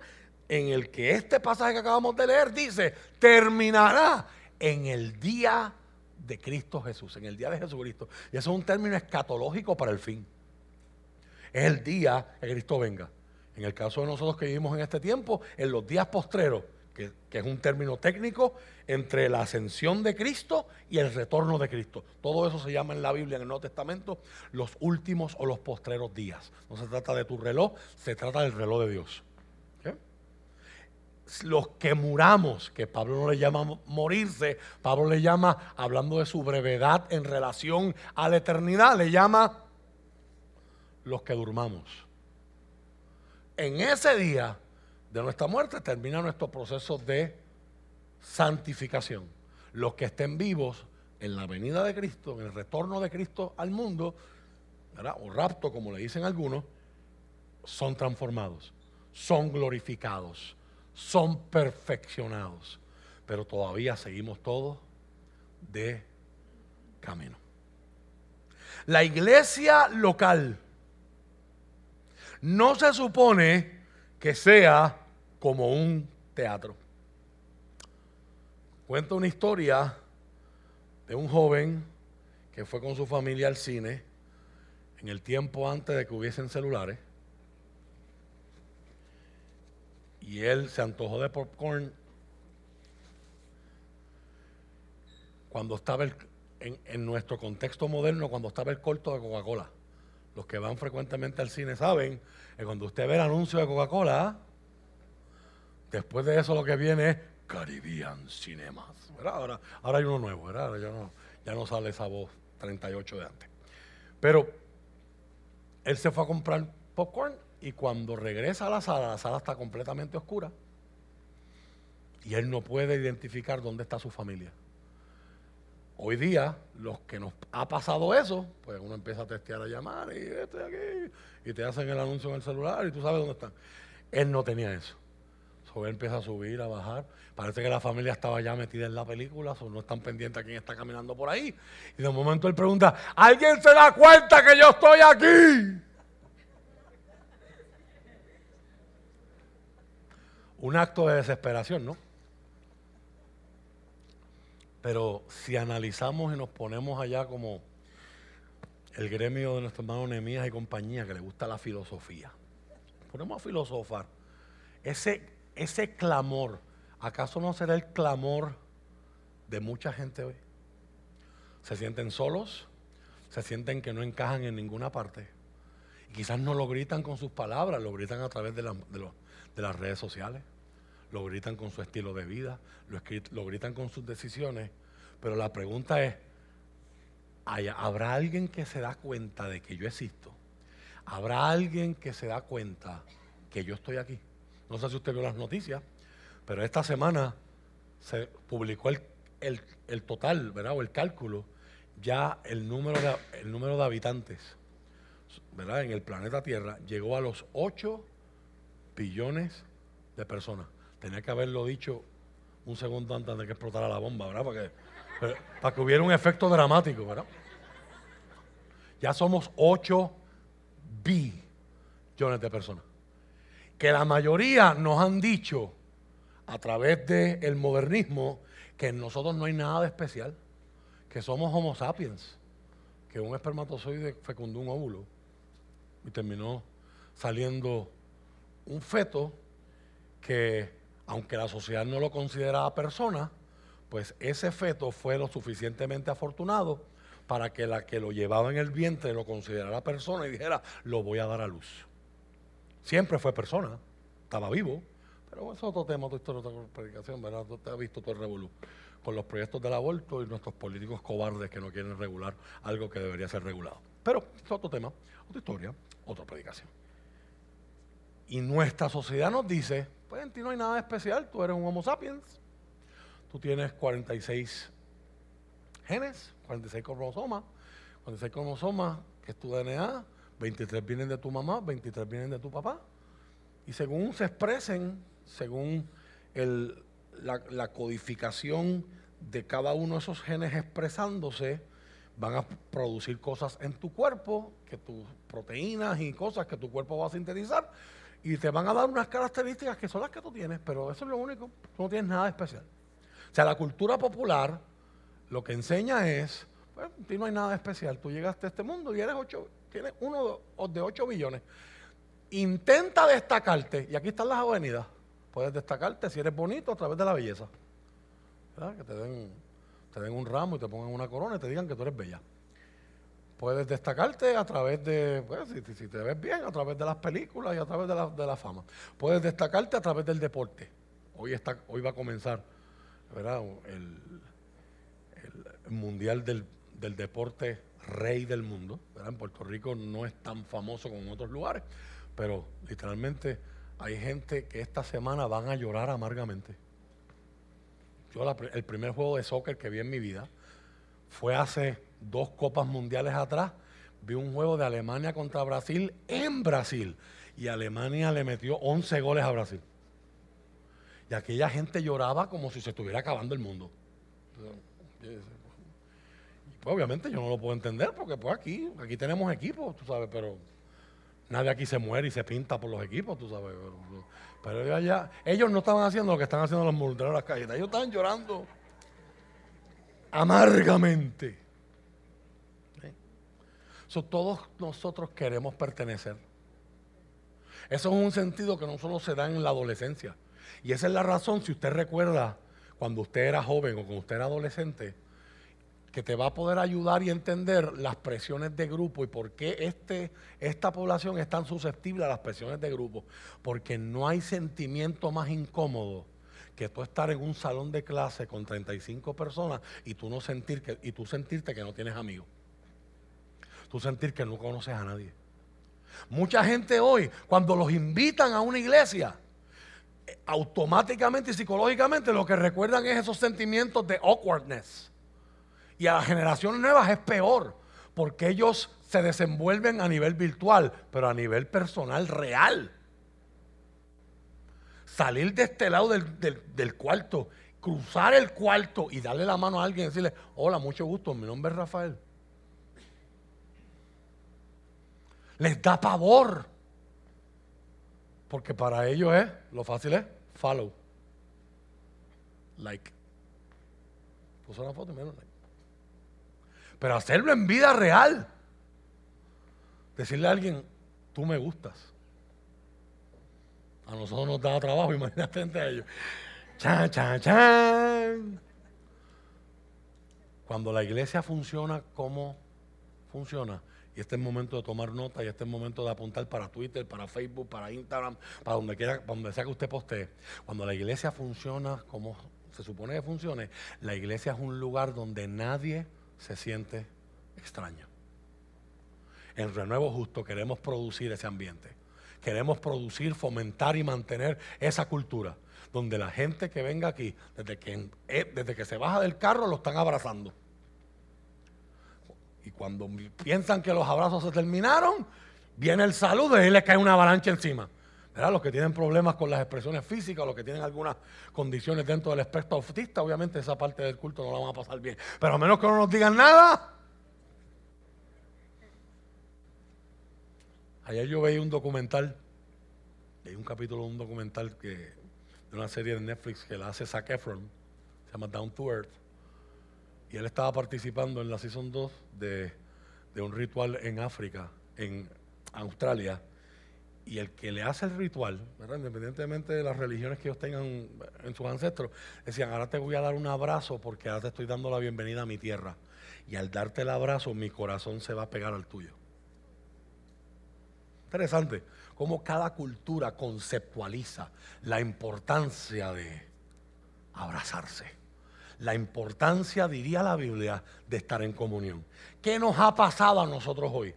en el que este pasaje que acabamos de leer dice, terminará en el día de Cristo Jesús, en el día de Jesucristo. Y eso es un término escatológico para el fin. Es el día que Cristo venga. En el caso de nosotros que vivimos en este tiempo, en los días postreros, que que, es un término técnico entre la ascensión de Cristo y el retorno de Cristo. Todo eso se llama en la Biblia, en el Nuevo Testamento, los últimos o los postreros días. No se trata de tu reloj, se trata del reloj de Dios. Los que muramos, que Pablo no le llama morirse, Pablo le llama, hablando de su brevedad en relación a la eternidad, le llama los que durmamos. En ese día de nuestra muerte termina nuestro proceso de santificación. Los que estén vivos en la venida de Cristo, en el retorno de Cristo al mundo, o rapto como le dicen algunos, son transformados, son glorificados, son perfeccionados. Pero todavía seguimos todos de camino. La iglesia local no se supone que sea como un teatro. Cuento una historia de un joven que fue con su familia al cine en el tiempo antes de que hubiesen celulares. Y él se antojó de popcorn cuando estaba en, en nuestro contexto moderno, cuando estaba el corto de Coca-Cola los que van frecuentemente al cine saben que cuando usted ve el anuncio de Coca-Cola, después de eso lo que viene es Caribbean Cinemas. Ahora, ahora hay uno nuevo, ¿verdad? ya, no, ya no sale esa voz 38 de antes. Pero él se fue a comprar popcorn y cuando regresa a la sala, la sala está completamente oscura y él no puede identificar dónde está su familia. Hoy día, los que nos ha pasado eso, pues uno empieza a testear a llamar y estoy aquí, y te hacen el anuncio en el celular y tú sabes dónde están. Él no tenía eso. So, él empieza a subir, a bajar. Parece que la familia estaba ya metida en la película, so, no están pendientes a quién está caminando por ahí. Y de momento él pregunta, ¿alguien se da cuenta que yo estoy aquí? Un acto de desesperación, ¿no? Pero si analizamos y nos ponemos allá como el gremio de nuestro hermano Nemías y compañía, que le gusta la filosofía, ponemos a filosofar, ese, ese clamor, ¿acaso no será el clamor de mucha gente hoy? Se sienten solos, se sienten que no encajan en ninguna parte. Y quizás no lo gritan con sus palabras, lo gritan a través de las redes sociales lo gritan con su estilo de vida, lo, gritan con sus decisiones, pero la pregunta es, ¿habrá alguien que se da cuenta de que yo existo? ¿Habrá alguien que se da cuenta que yo estoy aquí? No sé si usted vio las noticias, pero esta semana se publicó el, total, ¿verdad? O el cálculo, ya el número de, el número de habitantes, ¿verdad? En el planeta Tierra llegó a los 8 billones de personas. Tenía que haberlo dicho un segundo antes de que explotara la bomba, ¿verdad? Para que, hubiera un efecto dramático, ¿verdad? Ya somos 8 billones de personas. Que la mayoría nos han dicho a través del modernismo que en nosotros no hay nada de especial, que somos homo sapiens, que un espermatozoide fecundó un óvulo y terminó saliendo un feto que aunque la sociedad no lo consideraba persona, pues ese feto fue lo suficientemente afortunado para que la que lo llevaba en el vientre lo considerara persona y dijera, lo voy a dar a luz. Siempre fue persona, estaba vivo, pero es otro tema, otra otra predicación, ¿verdad? Usted ha visto todo el revolú con los proyectos del aborto y nuestros políticos cobardes que no quieren regular algo que debería ser regulado. Pero es otro tema, otra historia, otra predicación. Y nuestra sociedad nos dice, pues en ti no hay nada especial, tú eres un Homo sapiens, tú tienes 46 genes, 46 cromosomas, 46 cromosomas, que es tu DNA, 23 vienen de tu mamá, 23 vienen de tu papá, y según se expresen, según la, la codificación de cada uno de esos genes expresándose, van a producir cosas en tu cuerpo, que tus proteínas y cosas que tu cuerpo va a sintetizar, y te van a dar unas características que son las que tú tienes, pero eso es lo único, tú no tienes nada especial. O sea, la cultura popular lo que enseña es, pues, ti no hay nada especial, tú llegaste a este mundo y eres ocho, tienes uno de 8 billones. Intenta destacarte, y aquí están las avenidas, puedes destacarte si eres bonito a través de la belleza. Que te den, te den un ramo y te pongan una corona y te digan que tú eres bella. Puedes destacarte a través de, pues, si, te ves bien, a través de las películas y a través de la, de la fama. Puedes destacarte a través del deporte. Hoy, está, hoy va a comenzar El, mundial del, del, deporte rey del mundo. En Puerto Rico no es tan famoso como en otros lugares, pero literalmente hay gente que esta semana van a llorar amargamente. Yo el primer juego de soccer que vi en mi vida fue hace dos copas mundiales atrás. Vi un juego de Alemania contra Brasil en Brasil. Y Alemania le metió 11 goles a Brasil. Y aquella gente lloraba como si se estuviera acabando el mundo. pues obviamente yo no lo puedo entender porque pues aquí, aquí tenemos equipos, tú sabes, pero Nadie aquí se muere y se pinta por los equipos, tú sabes. Pero, ellos no estaban haciendo lo que están haciendo los multeros en las calles. Ellos estaban llorando amargamente. Todos nosotros queremos pertenecer. Eso es un sentido que no solo se da en la adolescencia. Y esa es la razón, si usted recuerda, cuando usted era joven o cuando usted era adolescente, que te va a poder ayudar y entender las presiones de grupo y por qué este, esta población es tan susceptible a las presiones de grupo. Porque no hay sentimiento más incómodo que tú estar en un salón de clase con 35 personas y tú, no sentir que, y tú sentirte que no tienes amigos. Tú sentir que no conoces a nadie. Mucha gente hoy, cuando los invitan a una iglesia, eh, automáticamente y psicológicamente lo que recuerdan es esos sentimientos de awkwardness y a las generaciones nuevas es peor, porque ellos se desenvuelven a nivel virtual, pero a nivel personal real. Salir de este lado del, cuarto, cruzar el cuarto y darle la mano a alguien y decirle, hola, mucho gusto, mi nombre es Rafael. Les da pavor. Porque para ellos es, lo fácil es, follow. Like. Puso una foto y menos like pero hacerlo en vida real. Decirle a alguien, tú me gustas. A nosotros nos da trabajo, imagínate entre ellos. Chan, chan, chan. Cuando la iglesia funciona como funciona, y este es el momento de tomar nota, y este es el momento de apuntar para Twitter, para Facebook, para Instagram, para donde quiera, para donde sea que usted postee. Cuando la iglesia funciona como se supone que funcione, la iglesia es un lugar donde nadie se siente extraño. En Renuevo Justo queremos producir ese ambiente. Queremos producir, fomentar y mantener esa cultura donde la gente que venga aquí, desde que, eh, desde que se baja del carro, lo están abrazando. Y cuando piensan que los abrazos se terminaron, viene el saludo y les cae una avalancha encima. Los que tienen problemas con las expresiones físicas, los que tienen algunas condiciones dentro del espectro autista, obviamente esa parte del culto no la van a pasar bien. Pero a menos que no nos digan nada. Ayer yo veía un documental, hay un capítulo de un documental que, de una serie de Netflix que la hace Zac Efron, se llama Down to Earth, y él estaba participando en la Season 2 de, un ritual en África, en Australia, y el que le hace el ritual, independientemente de las religiones que ellos tengan en sus ancestros, decían, ahora te voy a dar un abrazo porque ahora te estoy dando la bienvenida a mi tierra. Y al darte el abrazo, mi corazón se va a pegar al tuyo. Interesante cómo cada cultura conceptualiza la importancia de abrazarse. La importancia, diría la Biblia, de estar en comunión. ¿Qué nos ha pasado a nosotros hoy?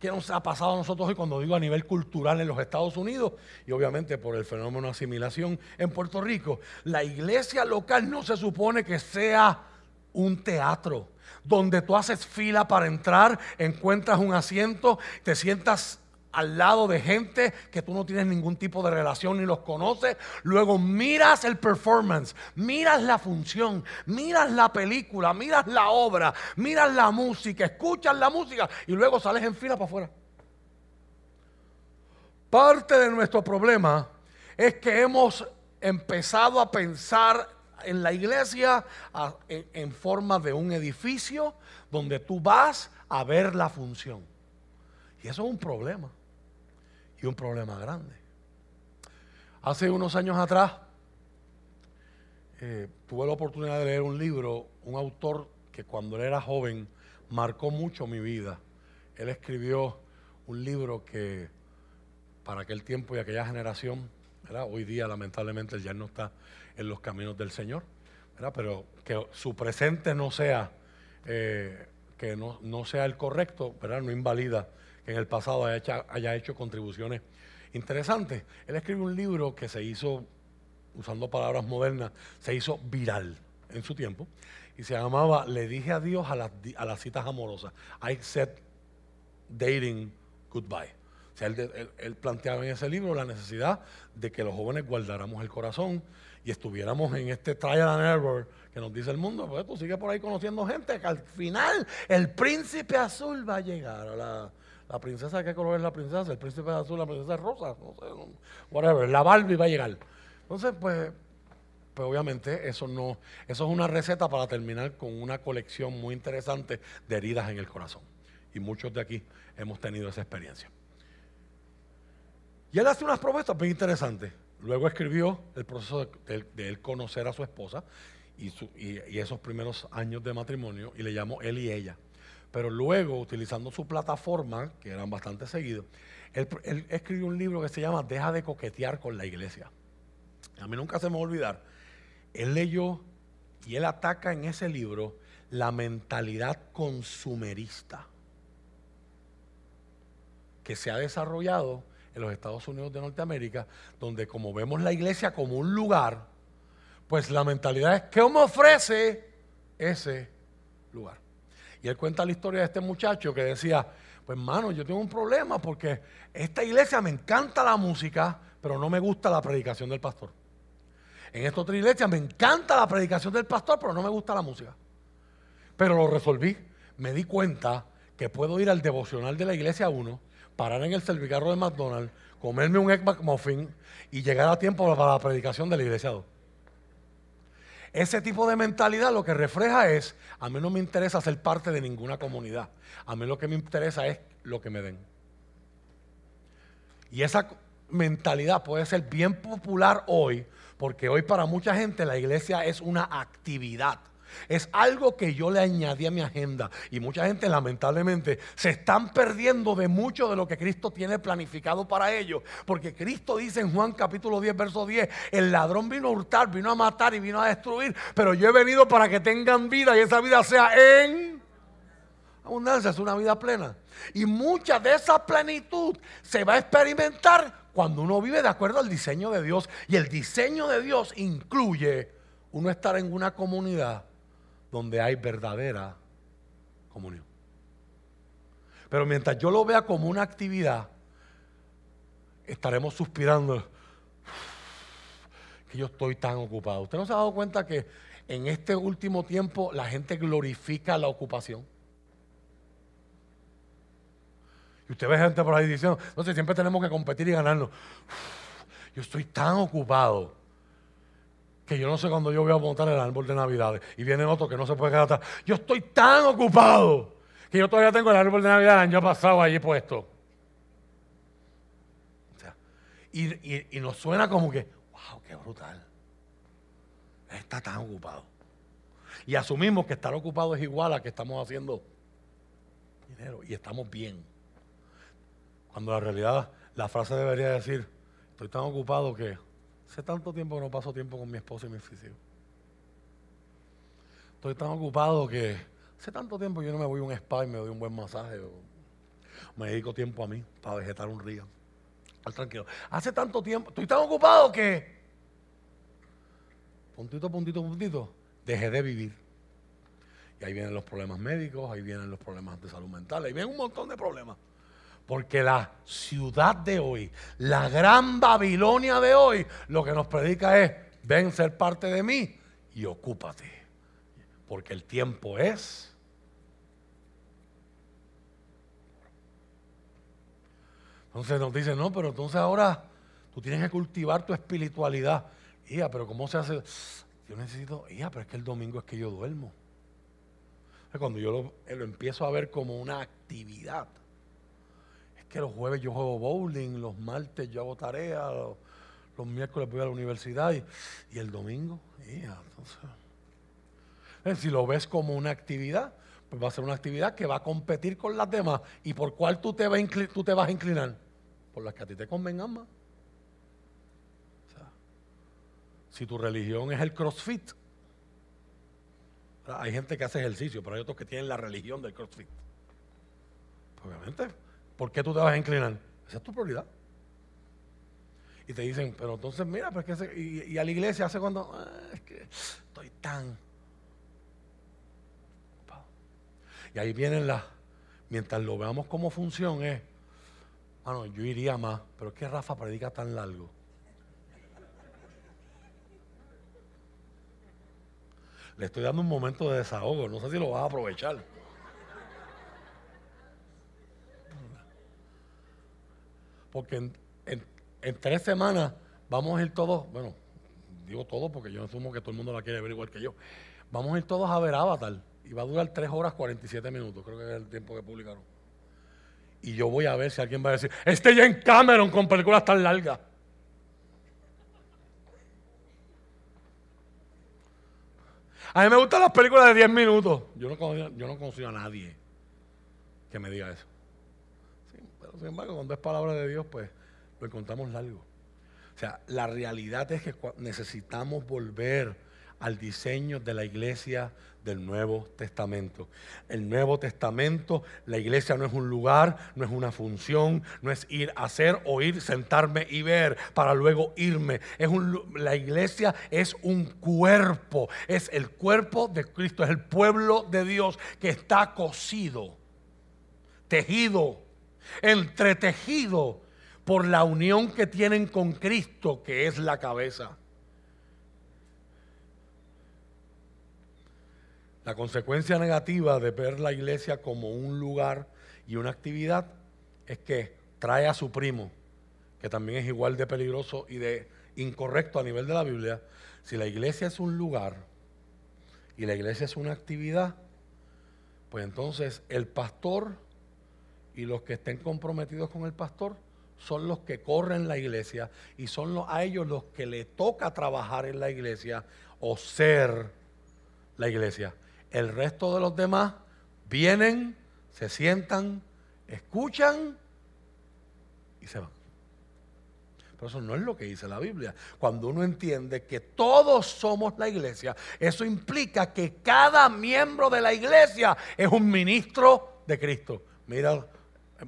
¿Qué nos ha pasado a nosotros hoy cuando digo a nivel cultural en los Estados Unidos y obviamente por el fenómeno de asimilación en Puerto Rico? La iglesia local no se supone que sea un teatro donde tú haces fila para entrar, encuentras un asiento, te sientas al lado de gente que tú no tienes ningún tipo de relación ni los conoces. Luego miras el performance, miras la función, miras la película, miras la obra, miras la música, escuchas la música y luego sales en fila para afuera. Parte de nuestro problema es que hemos empezado a pensar en la iglesia en forma de un edificio donde tú vas a ver la función. Y eso es un problema y un problema grande. Hace unos años atrás eh, tuve la oportunidad de leer un libro, un autor que cuando él era joven marcó mucho mi vida. Él escribió un libro que para aquel tiempo y aquella generación, hoy día lamentablemente ya no está en los caminos del Señor, pero que su presente no sea, eh, que no, sea el correcto, ¿verdad? no invalida en el pasado haya hecho, haya hecho contribuciones interesantes. Él escribió un libro que se hizo, usando palabras modernas, se hizo viral en su tiempo y se llamaba Le dije adiós a las, a las citas amorosas. I said dating goodbye. O sea, él, planteaba en ese libro la necesidad de que los jóvenes guardáramos el corazón y estuviéramos en este trial and error que nos dice el mundo. Pues tú sigues por ahí conociendo gente que al final el príncipe azul va a llegar. La, la princesa, ¿qué color es la princesa? El príncipe azul, la princesa rosa, no sé, whatever. La Barbie va a llegar. Entonces, pues, pues obviamente eso no, eso es una receta para terminar con una colección muy interesante de heridas en el corazón. Y muchos de aquí hemos tenido esa experiencia. Y él hace unas propuestas muy interesantes. Luego escribió el proceso de, él conocer a su esposa y, esos primeros años de matrimonio y le llamó él y ella. Pero luego, utilizando su plataforma, que eran bastante seguidos, él, escribió un libro que se llama Deja de coquetear con la iglesia. A mí nunca se me va a olvidar. Él leyó y él ataca en ese libro la mentalidad consumerista que se ha desarrollado en los Estados Unidos de Norteamérica, donde como vemos la iglesia como un lugar, pues la mentalidad es, ¿qué me ofrece ese lugar? Y él cuenta la historia de este muchacho que decía, pues hermano, yo tengo un problema porque esta iglesia me encanta la música, pero no me gusta la predicación del pastor. En esta otra iglesia me encanta la predicación del pastor, pero no me gusta la música. Pero lo resolví. Me di cuenta que puedo ir al devocional de la iglesia 1 parar en el servicarro de McDonald's, comerme un Egg McMuffin y llegar a tiempo para la predicación de la iglesia 2. Ese tipo de mentalidad lo que refleja es, a mí no me interesa ser parte de ninguna comunidad, a mí lo que me interesa es lo que me den. Y esa mentalidad puede ser bien popular hoy, porque hoy para mucha gente la iglesia es una actividad. Es algo que yo le añadí a mi agenda y mucha gente lamentablemente se están perdiendo de mucho de lo que Cristo tiene planificado para ellos. Porque Cristo dice en Juan capítulo 10, verso 10, el ladrón vino a hurtar, vino a matar y vino a destruir, pero yo he venido para que tengan vida y esa vida sea en abundancia, es una vida plena. Y mucha de esa plenitud se va a experimentar cuando uno vive de acuerdo al diseño de Dios. Y el diseño de Dios incluye uno estar en una comunidad donde hay verdadera comunión. Pero mientras yo lo vea como una actividad, estaremos suspirando que yo estoy tan ocupado. ¿Usted no se ha dado cuenta que en este último tiempo la gente glorifica la ocupación? Y usted ve gente por ahí diciendo, entonces siempre tenemos que competir y ganarnos. Yo estoy tan ocupado que yo no sé cuando yo voy a montar el árbol de Navidad y viene otro que no se puede quedar. Yo estoy tan ocupado que yo todavía tengo el árbol de Navidad el año pasado allí puesto. y, y nos suena como que, wow, qué brutal. Está tan ocupado. Y asumimos que estar ocupado es igual a que estamos haciendo dinero y estamos bien. Cuando la realidad, la frase debería decir, estoy tan ocupado que Hace tanto tiempo que no paso tiempo con mi esposa y mis hijos. Estoy tan ocupado que hace tanto tiempo yo no me voy a un spa y me doy un buen masaje. O me dedico tiempo a mí para vegetar un río. Al tranquilo. Hace tanto tiempo, estoy tan ocupado que puntito, puntito, puntito, dejé de vivir. Y ahí vienen los problemas médicos, ahí vienen los problemas de salud mental, ahí vienen un montón de problemas. Porque la ciudad de hoy, la gran Babilonia de hoy, lo que nos predica es, ven ser parte de mí y ocúpate. Porque el tiempo es... Entonces nos dice, no, pero entonces ahora tú tienes que cultivar tu espiritualidad. Ia, pero ¿cómo se hace? Yo necesito, ia, pero es que el domingo es que yo duermo. Cuando yo lo, lo empiezo a ver como una actividad, los jueves yo juego bowling, los martes yo hago tarea, los, miércoles voy a la universidad y, el domingo. si lo ves como una actividad, pues va a ser una actividad que va a competir con las demás. ¿Y por cuál tú te, vas tú te vas a inclinar? Por las que a ti te convengan más. si tu religión es el CrossFit, hay gente que hace ejercicio, pero hay otros que tienen la religión del CrossFit. Obviamente, ¿por qué tú te vas a inclinar? Esa es tu prioridad. Y te dicen, pero entonces mira, pues que y, a la iglesia hace cuando, ah, es que estoy tan Y ahí vienen las, mientras lo veamos como función es, bueno, yo iría más, pero es que Rafa predica tan largo. Le estoy dando un momento de desahogo, no sé si lo vas a aprovechar. Porque en, tres semanas vamos a ir todos, bueno, digo todos porque yo asumo que todo el mundo la quiere ver igual que yo. Vamos a ir todos a ver Avatar y va a durar 3 horas 47 minutos, creo que es el tiempo que publicaron. Y yo voy a ver si alguien va a decir, este ya en Cameron con películas tan largas. A mí me gustan las películas de 10 minutos. Yo no, conozco, yo no consigo a nadie que me diga eso. Pero sin embargo, cuando es palabra de Dios, pues lo encontramos largo. O sea, la realidad es que necesitamos volver al diseño de la iglesia del Nuevo Testamento. El Nuevo Testamento, la iglesia no es un lugar, no es una función, no es ir a hacer, oír, sentarme y ver para luego irme. Es la iglesia es un cuerpo, es el cuerpo de Cristo, es el pueblo de Dios que está cosido, tejido, entretejido por la unión que tienen con Cristo, que es la cabeza. La consecuencia negativa de ver la iglesia como un lugar y una actividad es que trae a su primo, que también es igual de peligroso y de incorrecto a nivel de la Biblia. Si la iglesia es un lugar y la iglesia es una actividad, pues entonces el pastor y los que estén comprometidos con el pastor son los que corren la iglesia y son a ellos los que le toca trabajar en la iglesia o ser la iglesia. El resto de los demás vienen, se sientan, escuchan y se van. Pero eso no es lo que dice la Biblia. Cuando uno entiende que todos somos la iglesia, eso implica que cada miembro de la iglesia es un ministro de Cristo. Mira,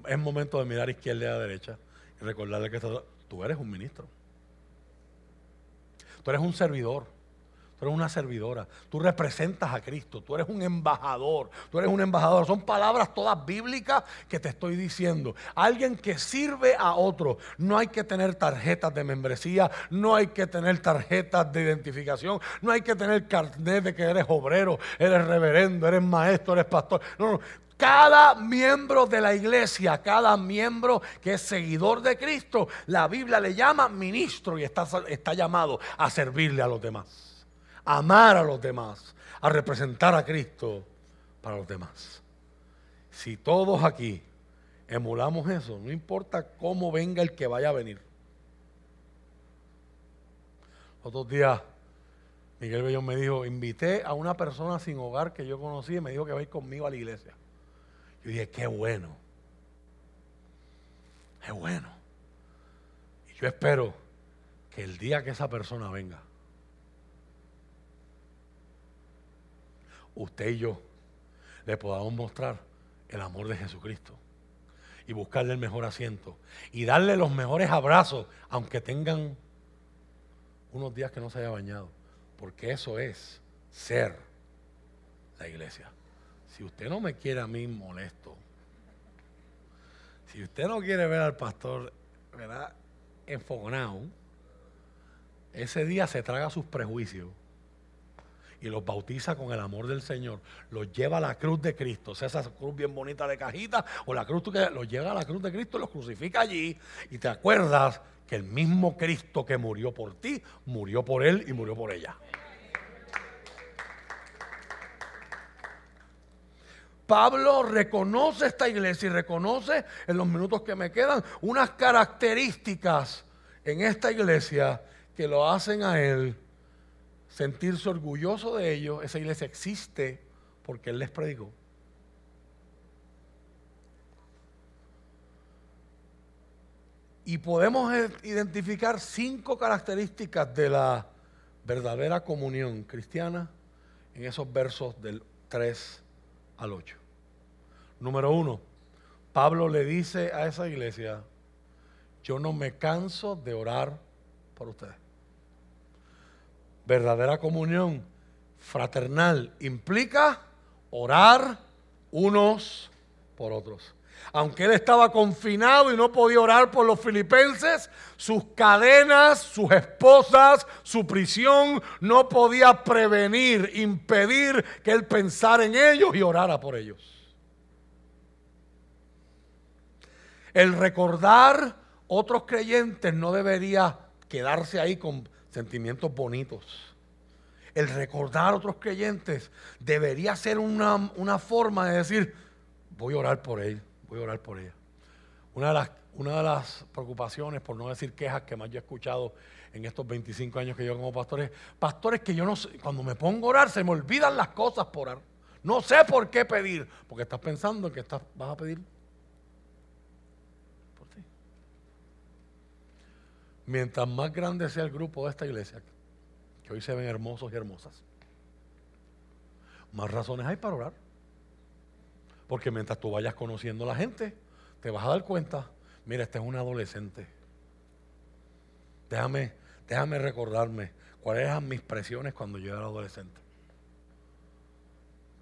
es momento de mirar izquierda y a derecha y recordarle que tú eres un ministro. Tú eres un servidor. Tú eres una servidora, tú representas a Cristo, tú eres un embajador, tú eres un embajador. Son palabras todas bíblicas que te estoy diciendo. Alguien que sirve a otro. No hay que tener tarjetas de membresía, no hay que tener tarjetas de identificación, no hay que tener carnet de que eres obrero, eres reverendo, eres maestro, eres pastor. No, no. Cada miembro de la iglesia, cada miembro que es seguidor de Cristo, la Biblia le llama ministro y está, está llamado a servirle a los demás amar a los demás, a representar a Cristo para los demás. Si todos aquí emulamos eso, no importa cómo venga el que vaya a venir. Otros días, Miguel Bellón me dijo, invité a una persona sin hogar que yo conocí y me dijo que va a ir conmigo a la iglesia. Yo dije, qué bueno. Qué bueno. Y yo espero que el día que esa persona venga, usted y yo le podamos mostrar el amor de Jesucristo y buscarle el mejor asiento y darle los mejores abrazos, aunque tengan unos días que no se haya bañado, porque eso es ser la iglesia. Si usted no me quiere a mí molesto, si usted no quiere ver al pastor, ¿verdad? Enfogonado, ese día se traga sus prejuicios y los bautiza con el amor del Señor, los lleva a la cruz de Cristo, sea esa cruz bien bonita de cajita o la cruz que los lleva a la cruz de Cristo, los crucifica allí y te acuerdas que el mismo Cristo que murió por ti, murió por él y murió por ella. Pablo reconoce esta iglesia y reconoce en los minutos que me quedan unas características en esta iglesia que lo hacen a Él sentirse orgulloso de ellos. Esa iglesia existe porque Él les predicó. Y podemos identificar cinco características de la verdadera comunión cristiana en esos versos del 3 al 8. Número uno, Pablo le dice a esa iglesia, yo no me canso de orar por ustedes. Verdadera comunión fraternal implica orar unos por otros. Aunque él estaba confinado y no podía orar por los filipenses, sus cadenas, sus esposas, su prisión no podía prevenir, impedir que él pensara en ellos y orara por ellos. El recordar otros creyentes no debería quedarse ahí con sentimientos bonitos. El recordar otros creyentes debería ser una, una forma de decir, voy a orar por él voy a orar por ella. Una de, las, una de las preocupaciones, por no decir quejas que más yo he escuchado en estos 25 años que yo como pastor es, pastores que yo no sé, cuando me pongo a orar se me olvidan las cosas por orar. No sé por qué pedir, porque estás pensando que estás, vas a pedir por ti. Mientras más grande sea el grupo de esta iglesia, que hoy se ven hermosos y hermosas, más razones hay para orar. Porque mientras tú vayas conociendo a la gente, te vas a dar cuenta, mira, este es un adolescente. Déjame, déjame recordarme cuáles eran mis presiones cuando yo era adolescente.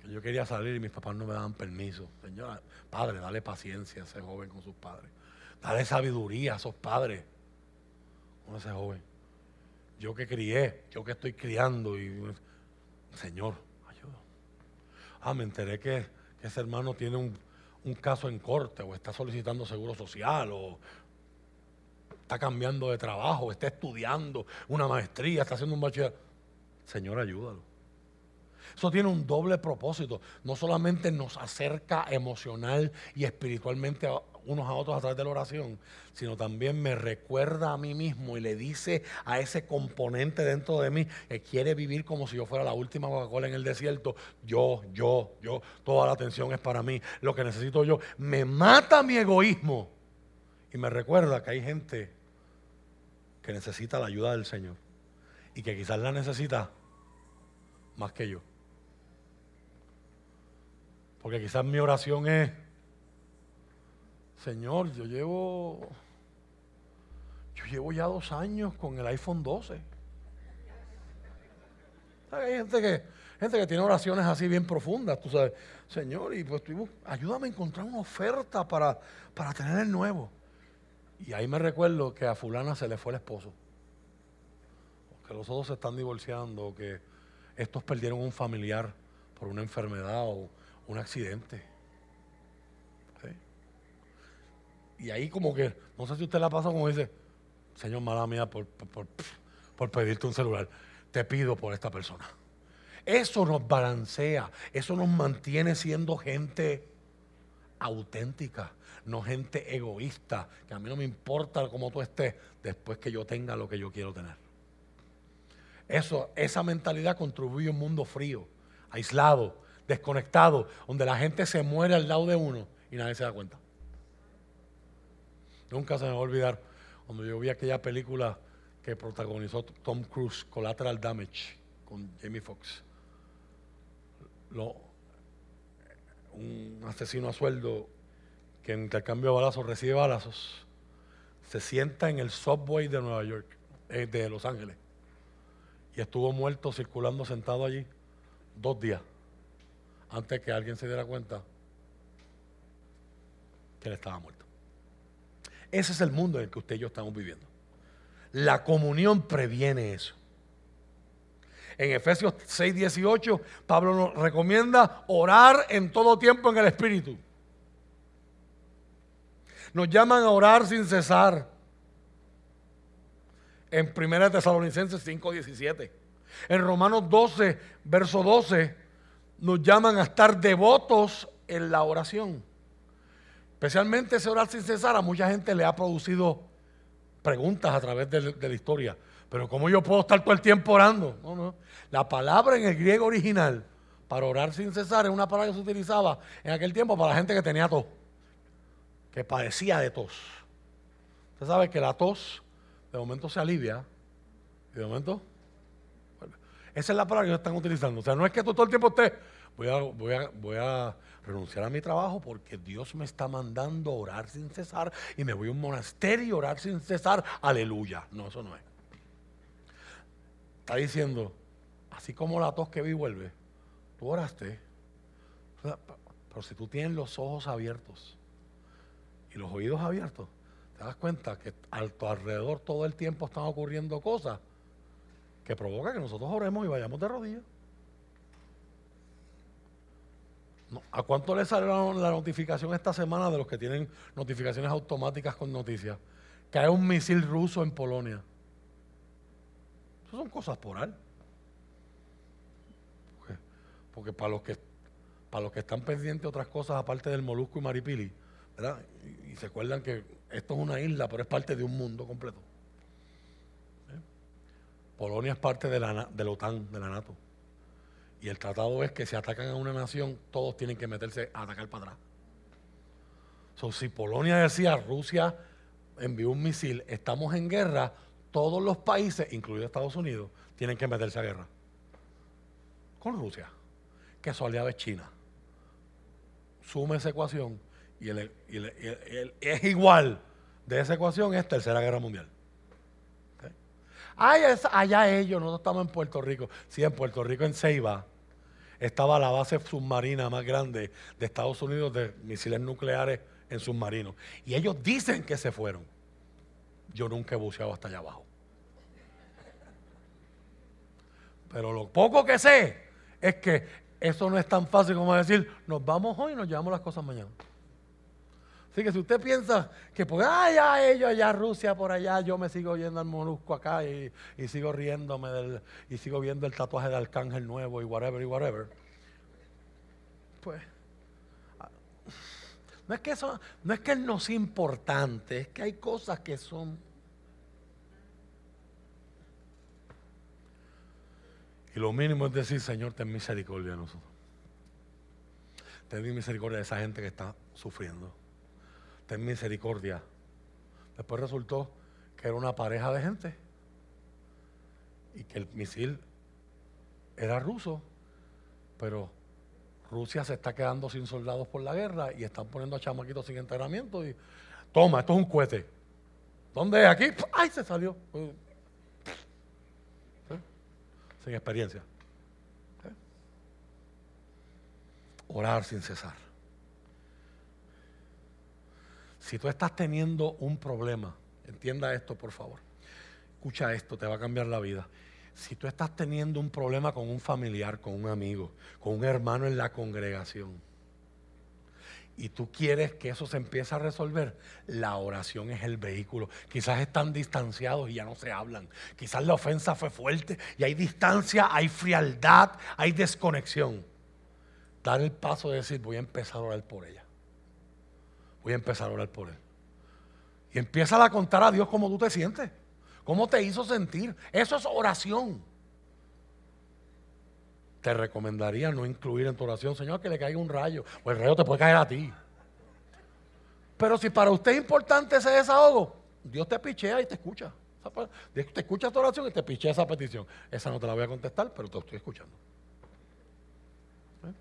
Que yo quería salir y mis papás no me daban permiso. Señora, padre, dale paciencia a ese joven con sus padres. Dale sabiduría a esos padres con ese joven. Yo que crié, yo que estoy criando y Señor, ayuda. Ah, me enteré que que ese hermano tiene un, caso en corte o está solicitando seguro social o está cambiando de trabajo, está estudiando una maestría, está haciendo un bachillerato. Señor, ayúdalo. Eso tiene un doble propósito. No solamente nos acerca emocional y espiritualmente a, unos a otros a través de la oración, sino también me recuerda a mí mismo y le dice a ese componente dentro de mí que quiere vivir como si yo fuera la última Coca-Cola en el desierto. Yo, yo, yo, toda la atención es para mí, lo que necesito yo. Me mata mi egoísmo y me recuerda que hay gente que necesita la ayuda del Señor y que quizás la necesita más que yo. Porque quizás mi oración es Señor, yo llevo, yo llevo ya dos años con el iPhone 12. Hay gente que, gente que tiene oraciones así bien profundas, tú sabes, Señor, y pues ayúdame a encontrar una oferta para, para tener el nuevo. Y ahí me recuerdo que a fulana se le fue el esposo. que los otros se están divorciando, o que estos perdieron un familiar por una enfermedad o un accidente. Y ahí como que, no sé si usted la pasa como dice, Señor, mala mía por, por, pedirte un celular. Te pido por esta persona. Eso nos balancea, eso nos mantiene siendo gente auténtica, no gente egoísta, que a mí no me importa cómo tú estés después que yo tenga lo que yo quiero tener. Eso, esa mentalidad contribuye a un mundo frío, aislado, desconectado, donde la gente se muere al lado de uno y nadie se da cuenta. Nunca se me va a olvidar cuando yo vi aquella película que protagonizó Tom Cruise, Collateral Damage, con Jamie Foxx. un asesino a sueldo que en intercambio de balazos recibe balazos, se sienta en el subway de Nueva York, eh, de Los Ángeles, y estuvo muerto circulando sentado allí dos días antes que alguien se diera cuenta que él estaba muerto. Ese es el mundo en el que usted y yo estamos viviendo. La comunión previene eso. En Efesios 6, 18, Pablo nos recomienda orar en todo tiempo en el Espíritu. Nos llaman a orar sin cesar. En 1 Tesalonicenses 5, 17. En Romanos 12, verso 12, nos llaman a estar devotos en la oración. Especialmente ese orar sin cesar a mucha gente le ha producido preguntas a través de, la historia. Pero ¿cómo yo puedo estar todo el tiempo orando? No, no. La palabra en el griego original para orar sin cesar es una palabra que se utilizaba en aquel tiempo para la gente que tenía tos, que padecía de tos. Usted sabe que la tos de momento se alivia y de momento... Esa es la palabra que ellos están utilizando. O sea, no es que tú todo el tiempo estés, voy a, voy a renunciar a mi trabajo porque Dios me está mandando orar sin cesar y me voy a un monasterio y orar sin cesar. Aleluya. No, eso no es. Está diciendo, así como la tos que vi vuelve, tú oraste. Pero si tú tienes los ojos abiertos y los oídos abiertos, te das cuenta que a tu alrededor todo el tiempo están ocurriendo cosas que provocan que nosotros oremos y vayamos de rodillas. ¿A cuánto le salió la notificación esta semana de los que tienen notificaciones automáticas con noticias? Cae un misil ruso en Polonia. Eso son cosas por ahí. Porque para los que para los que están pendientes de otras cosas aparte del Molusco y Maripili, ¿verdad? Y, se acuerdan que esto es una isla, pero es parte de un mundo completo. ¿Eh? Polonia es parte de la, de la OTAN, de la NATO. Y el tratado es que si atacan a una nación, todos tienen que meterse a atacar para atrás. So, si Polonia decía Rusia envió un misil, estamos en guerra, todos los países, incluido Estados Unidos, tienen que meterse a guerra. Con Rusia que su aliado es China. Suma esa ecuación y, es igual de esa ecuación es Tercera Guerra Mundial. Allá ellos, nosotros estamos en Puerto Rico. Sí, en Puerto Rico, en Ceiba, estaba la base submarina más grande de Estados Unidos de misiles nucleares en submarinos. Y ellos dicen que se fueron. Yo nunca he buceado hasta allá abajo. Pero lo poco que sé es que eso no es tan fácil como decir, nos vamos hoy y nos llevamos las cosas mañana. Así que si usted piensa que por allá ellos, allá Rusia, por allá, yo me sigo yendo al molusco acá y, sigo riéndome del, y sigo viendo el tatuaje de arcángel nuevo y whatever y whatever. Pues, ah, no es que eso, no es que no sea importante, es que hay cosas que son Y lo mínimo es decir, Señor, ten misericordia de nosotros. Ten misericordia de esa gente que está sufriendo. Ten misericordia. Después resultó que era una pareja de gente y que el misil era ruso, pero Rusia se está quedando sin soldados por la guerra y están poniendo a chamaquitos sin entrenamiento y toma, esto es un cohete. ¿Dónde es? Aquí. ¡Ay, se salió! sin experiencia. ¿Eh? Orar sin cesar. Si tú estás teniendo un problema, entienda esto por favor. Escucha esto, te va a cambiar la vida. Si tú estás teniendo un problema con un familiar, con un amigo, con un hermano en la congregación, y tú quieres que eso se empiece a resolver, la oración es el vehículo. Quizás están distanciados y ya no se hablan. Quizás la ofensa fue fuerte y hay distancia, hay frialdad, hay desconexión. Dar el paso de decir, voy a empezar a orar por ella. Voy a empezar a orar por él. Y empieza a contar a Dios cómo tú te sientes, cómo te hizo sentir. Eso es oración te recomendaría no incluir en tu oración, Señor, que le caiga un rayo, o el rayo te puede caer a ti. Pero si para usted es importante ese desahogo, Dios te pichea y te escucha. Te escucha tu oración y te pichea esa petición. Esa no te la voy a contestar, pero te estoy escuchando. ¿Eh?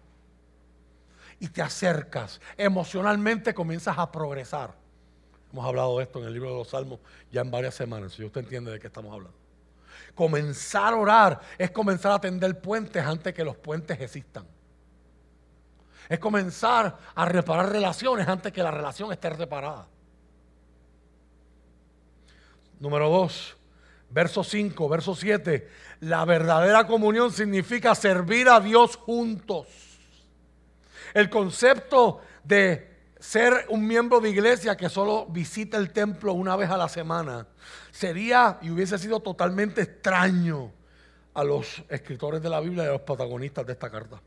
Y te acercas, emocionalmente comienzas a progresar. Hemos hablado de esto en el libro de los Salmos ya en varias semanas, si usted entiende de qué estamos hablando. Comenzar a orar es comenzar a tender puentes antes que los puentes existan. Es comenzar a reparar relaciones antes que la relación esté reparada. Número 2, verso 5, verso 7. La verdadera comunión significa servir a Dios juntos. El concepto de ser un miembro de iglesia que solo visita el templo una vez a la semana sería y hubiese sido totalmente extraño a los escritores de la Biblia y a los protagonistas de esta carta.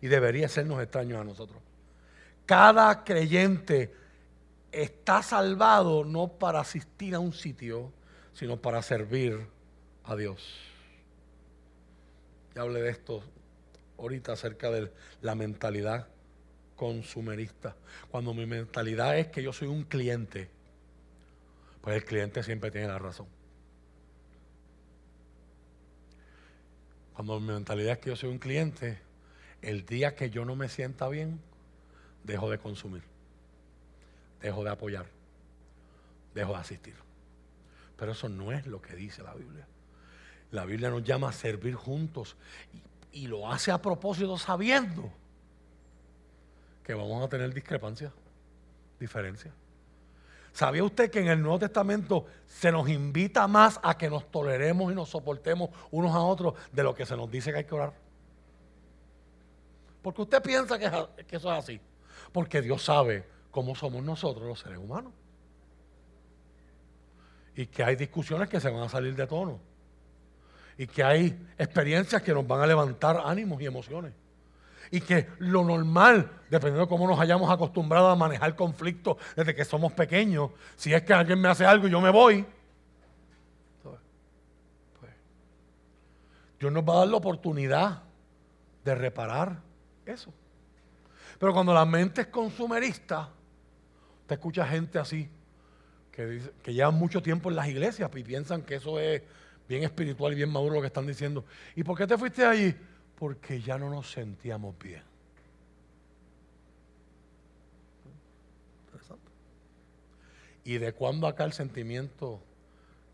Y debería sernos extraño a nosotros. Cada creyente está salvado no para asistir a un sitio, sino para servir a Dios. Ya hablé de esto ahorita acerca de la mentalidad consumerista. Cuando mi mentalidad es que yo soy un cliente, pues el cliente siempre tiene la razón. Cuando mi mentalidad es que yo soy un cliente, el día que yo no me sienta bien, dejo de consumir, dejo de apoyar, dejo de asistir. Pero eso no es lo que dice la Biblia. La Biblia nos llama a servir juntos y, lo hace a propósito sabiendo que vamos a tener discrepancias, diferencias. ¿Sabía usted que en el Nuevo Testamento se nos invita más a que nos toleremos y nos soportemos unos a otros de lo que se nos dice que hay que orar? Porque usted piensa que, eso es así. Porque Dios sabe cómo somos nosotros los seres humanos. Y que hay discusiones que se van a salir de tono. Y que hay experiencias que nos van a levantar ánimos y emociones y que lo normal, dependiendo de cómo nos hayamos acostumbrado a manejar conflictos desde que somos pequeños, si es que alguien me hace algo y yo me voy, pues, Dios nos va a dar la oportunidad de reparar eso. Pero cuando la mente es consumerista, te escucha gente así, que, que llevan mucho tiempo en las iglesias y piensan que eso es bien espiritual y bien maduro lo que están diciendo. ¿Y por qué te fuiste allí? porque ya no nos sentíamos bien. Interesante. ¿Y de cuándo acá el sentimiento,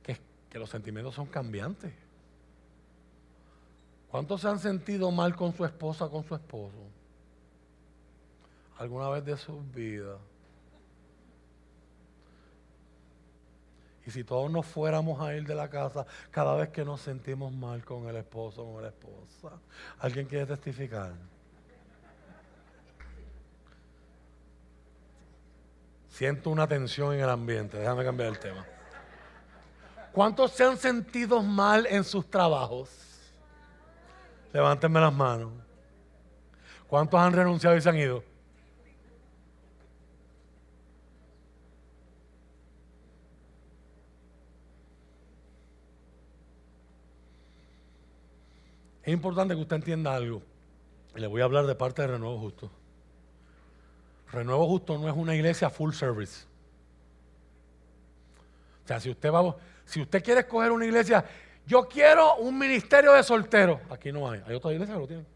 que, que los sentimientos son cambiantes? ¿Cuántos se han sentido mal con su esposa, con su esposo? ¿Alguna vez de sus vidas? Y si todos nos fuéramos a ir de la casa cada vez que nos sentimos mal con el esposo o con la esposa. ¿Alguien quiere testificar? Siento una tensión en el ambiente. Déjame cambiar el tema. ¿Cuántos se han sentido mal en sus trabajos? Levántenme las manos. ¿Cuántos han renunciado y se han ido? Es importante que usted entienda algo. Le voy a hablar de parte de Renuevo Justo. Renuevo Justo no es una iglesia full service. O sea, si usted va, si usted quiere escoger una iglesia, yo quiero un ministerio de solteros. Aquí no hay. Hay otras iglesias que lo tienen.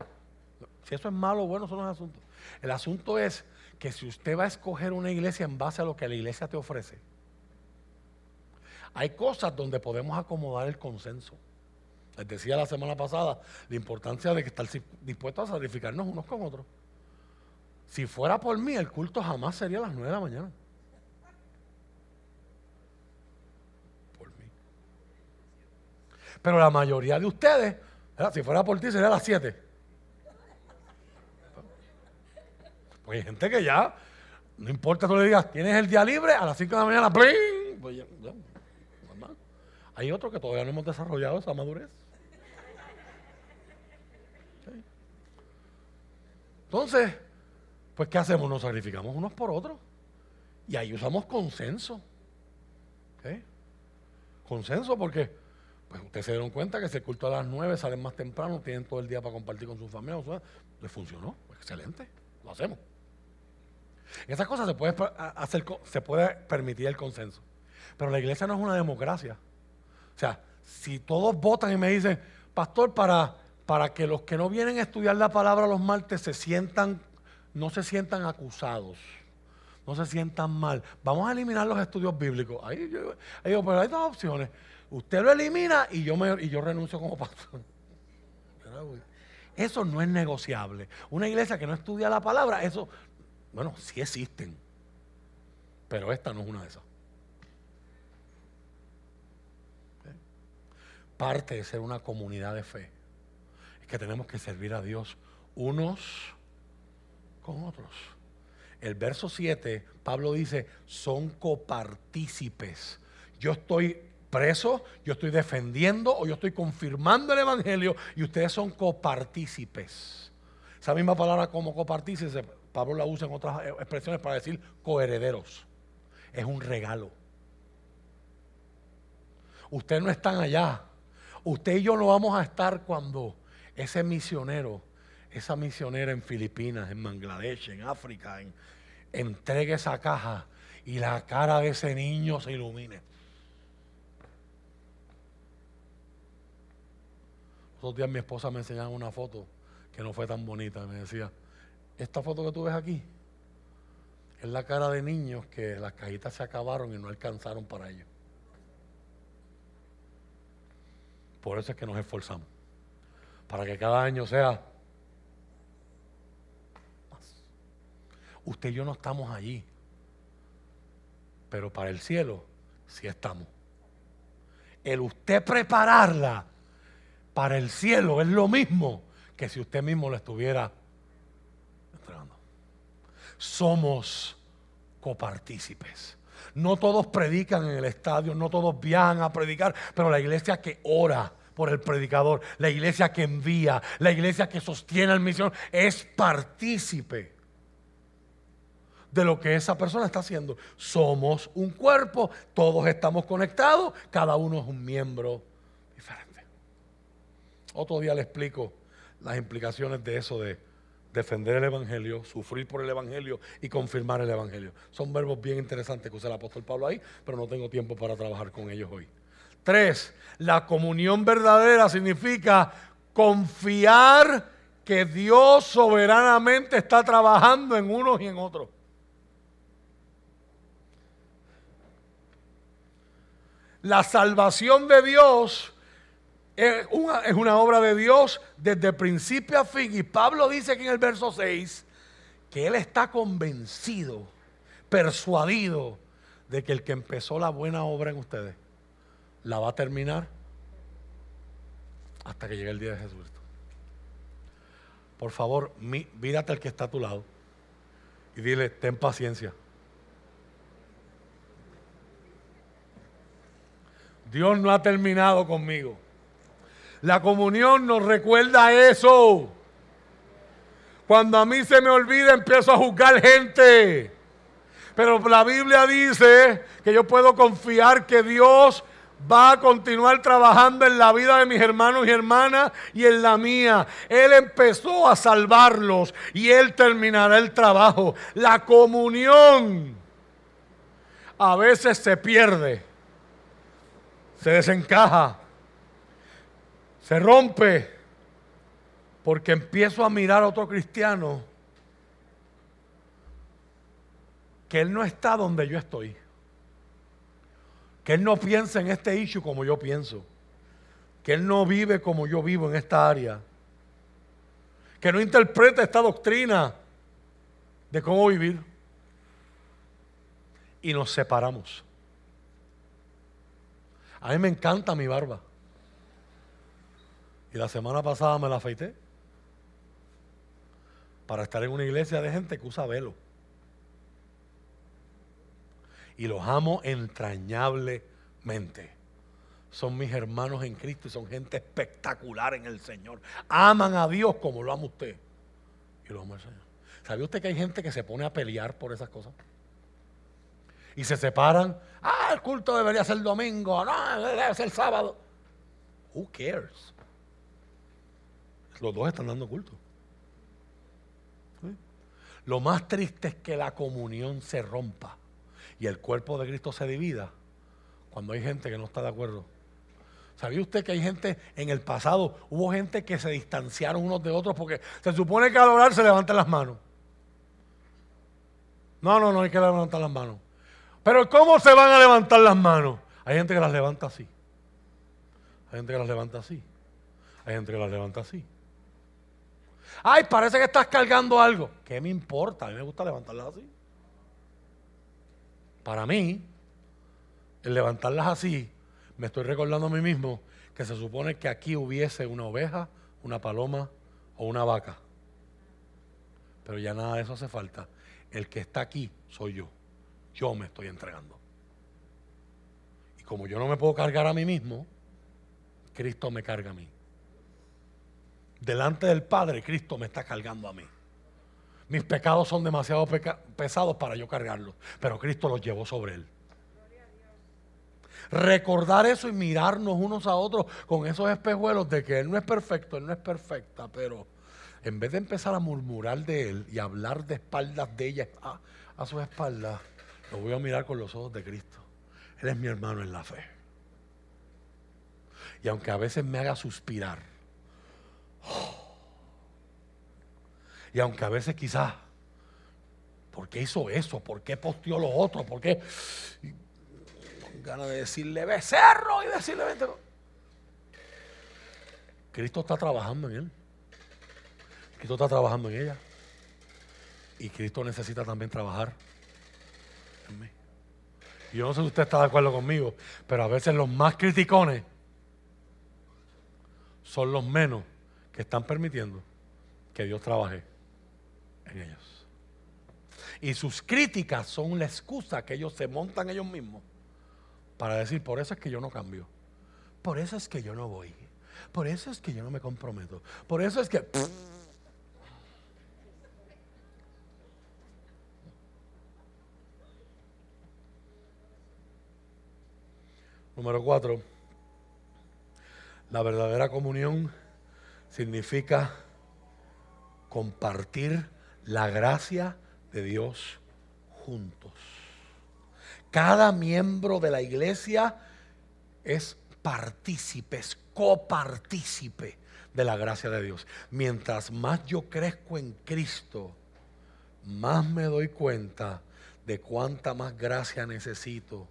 Si eso es malo o bueno, son los asuntos. El asunto es que si usted va a escoger una iglesia en base a lo que la iglesia te ofrece, hay cosas donde podemos acomodar el consenso. Les decía la semana pasada la importancia de que estar dispuestos a sacrificarnos unos con otros. Si fuera por mí, el culto jamás sería a las 9 de la mañana. Por mí. Pero la mayoría de ustedes, si fuera por ti, sería a las 7. Porque hay gente que ya, no importa tú le digas, tienes el día libre, a las 5 de la mañana, ¡pling! Pues ya, hay otros que todavía no hemos desarrollado esa madurez. Entonces, pues ¿qué hacemos? Nos sacrificamos unos por otros. Y ahí usamos consenso. Consenso porque pues ustedes se dieron cuenta que si el culto a las nueve salen más temprano, tienen todo el día para compartir con su familia. O les funcionó. Excelente. Lo hacemos. Esas cosas se puede, hacer, se puede permitir el consenso. Pero la iglesia no es una democracia. O sea, si todos votan y me dicen, pastor, para para que los que no vienen a estudiar la palabra los martes se sientan, no se sientan acusados, no se sientan mal. Vamos a eliminar los estudios bíblicos. Ahí yo, pero hay dos opciones. Usted lo elimina y yo, me, y yo renuncio como pastor. Eso no es negociable. Una iglesia que no estudia la palabra, eso, bueno, sí existen. Pero esta no es una de esas. Parte de ser una comunidad de fe que tenemos que servir a Dios unos con otros. El verso 7, Pablo dice, son copartícipes. Yo estoy preso, yo estoy defendiendo o yo estoy confirmando el Evangelio y ustedes son copartícipes. Esa misma palabra como copartícipes, Pablo la usa en otras expresiones para decir coherederos. es un regalo. Ustedes no están allá. Usted y yo no vamos a estar cuando ese misionero, esa misionera en Filipinas, en Bangladesh, en África, entregue esa caja y la cara de ese niño se ilumine. Los días mi esposa me enseñaba una foto que no fue tan bonita. Me decía, esta foto que tú ves aquí es la cara de niños que las cajitas se acabaron y no alcanzaron para ellos. Por eso es que nos esforzamos. Para que cada año sea más. Usted y yo no estamos allí. Pero para el cielo sí estamos. El usted prepararla para el cielo es lo mismo que si usted mismo lo estuviera entregando. Somos copartícipes. No todos predican en el estadio, no todos viajan a predicar, pero la iglesia que ora por el predicador, la iglesia que envía, la iglesia que sostiene la misión, es partícipe de lo que esa persona está haciendo. Somos un cuerpo, todos estamos conectados, cada uno es un miembro diferente. Otro día le explico las implicaciones de eso de defender el Evangelio, sufrir por el Evangelio y confirmar el Evangelio. Son verbos bien interesantes que usa el apóstol Pablo ahí, pero no tengo tiempo para trabajar con ellos hoy. Tres, la comunión verdadera significa confiar que Dios soberanamente está trabajando en unos y en otros. La salvación de Dios es una, es una, obra de Dios desde principio a fin. Y Pablo dice aquí en el verso 6 que él está convencido, persuadido de que el que empezó la buena obra en ustedes la va a terminar hasta que llegue el día de Jesucristo. Por favor, mírate al que está a tu lado y dile, ten paciencia. Dios no ha terminado conmigo. La comunión nos recuerda eso. Cuando a mí se me olvida, empiezo a juzgar gente. Pero la Biblia dice que yo puedo confiar que Dios va a continuar trabajando en la vida de mis hermanos y hermanas y en la mía. Él empezó a salvarlos y Él terminará el trabajo. La comunión a veces se pierde, se desencaja se rompe porque empiezo a mirar a otro cristiano que él no está donde yo estoy. Que él no piensa en este issue como yo pienso. Que él no vive como yo vivo en esta área. Que no interpreta esta doctrina de cómo vivir. Y nos separamos. A mí me encanta mi barba. Y la semana pasada me la afeité para estar en una iglesia de gente que usa velo. Y los amo entrañablemente. Son mis hermanos en Cristo y son gente espectacular en el Señor. Aman a Dios como lo ama usted. Y lo ama el Señor. ¿Sabe usted que hay gente que se pone a pelear por esas cosas? Y se separan. Ah, el culto debería ser domingo. No, debe ser sábado. Who cares? Los dos están dando culto. Lo más triste es que la comunión se rompa y el cuerpo de Cristo se divida cuando hay gente que no está de acuerdo. ¿Sabía usted que hay gente en el pasado, hubo gente que se distanciaron unos de otros porque se supone que al orar se levantan las manos? No, no, no hay que levantar las manos. Pero ¿cómo se van a levantar las manos? Hay gente que las levanta así. Hay gente que las levanta así. Hay gente que las levanta así. Ay, parece que estás cargando algo. ¿Qué me importa? A mí me gusta levantarlas así. Para mí, el levantarlas así, me estoy recordando a mí mismo que se supone que aquí hubiese una oveja, una paloma o una vaca. Pero ya nada de eso hace falta. El que está aquí soy yo. Yo me estoy entregando. Y como yo no me puedo cargar a mí mismo, Cristo me carga a mí. Delante del Padre, Cristo me está cargando a mí. Mis pecados son demasiado pesados para yo cargarlos, pero Cristo los llevó sobre él. Recordar eso y mirarnos unos a otros con esos espejuelos de que Él no es perfecto, Él no es perfecta, pero en vez de empezar a murmurar de Él y hablar de espaldas de ella a, a sus espaldas, lo voy a mirar con los ojos de Cristo. Él es mi hermano en la fe. Y aunque a veces me haga suspirar, y aunque a veces quizás, ¿por qué hizo eso? ¿Por qué posteó lo otro? ¿Por qué? ganas de decirle becerro y decirle vente. Cristo está trabajando en él. Cristo está trabajando en ella. Y Cristo necesita también trabajar en mí. Yo no sé si usted está de acuerdo conmigo, pero a veces los más criticones son los menos que están permitiendo que Dios trabaje en ellos. Y sus críticas son la excusa que ellos se montan ellos mismos para decir, por eso es que yo no cambio. Por eso es que yo no voy. Por eso es que yo no me comprometo. Por eso es que... Número cuatro, la verdadera comunión significa compartir la gracia de Dios juntos. Cada miembro de la iglesia es partícipe, es copartícipe de la gracia de Dios. Mientras más yo crezco en Cristo, más me doy cuenta de cuánta más gracia necesito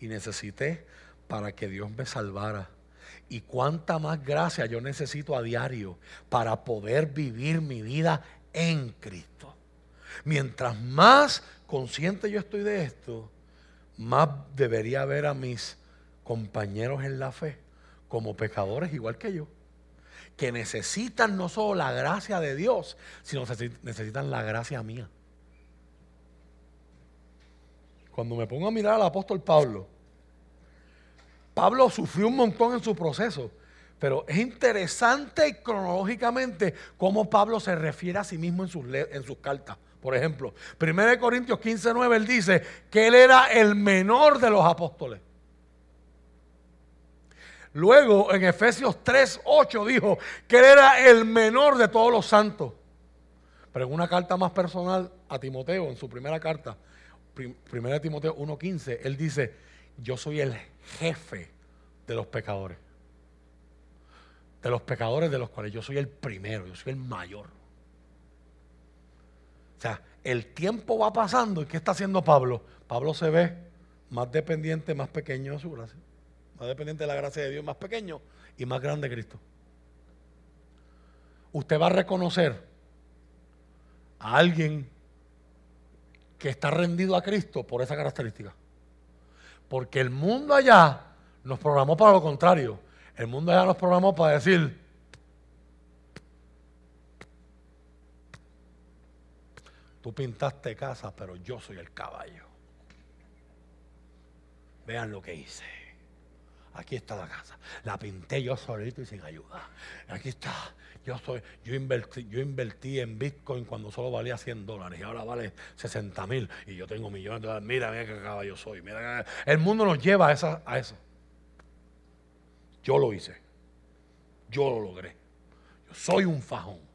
y necesité para que Dios me salvara. Y cuánta más gracia yo necesito a diario para poder vivir mi vida en Cristo. Mientras más consciente yo estoy de esto, más debería ver a mis compañeros en la fe como pecadores igual que yo, que necesitan no solo la gracia de Dios, sino necesitan la gracia mía. Cuando me pongo a mirar al apóstol Pablo, Pablo sufrió un montón en su proceso, pero es interesante cronológicamente cómo Pablo se refiere a sí mismo en sus, en sus cartas. Por ejemplo, 1 Corintios 15, 9, él dice que él era el menor de los apóstoles. Luego en Efesios 3, 8 dijo que él era el menor de todos los santos. Pero en una carta más personal a Timoteo, en su primera carta, 1 Timoteo 1.15, él dice, yo soy el jefe de los pecadores. De los pecadores de los cuales yo soy el primero, yo soy el mayor. O sea, el tiempo va pasando y ¿qué está haciendo Pablo? Pablo se ve más dependiente, más pequeño de su gracia. Más dependiente de la gracia de Dios, más pequeño y más grande de Cristo. Usted va a reconocer a alguien que está rendido a Cristo por esa característica. Porque el mundo allá nos programó para lo contrario. El mundo allá nos programó para decir, Tú pintaste casa, pero yo soy el caballo. Vean lo que hice. Aquí está la casa. La pinté yo solito y sin ayuda. Aquí está. Yo soy, yo invertí, yo invertí en Bitcoin cuando solo valía 100 dólares y ahora vale 60 mil y yo tengo millones de dólares. Mira, mira qué caballo soy. El mundo nos lleva a eso. Yo lo hice. Yo lo logré. Yo soy un fajón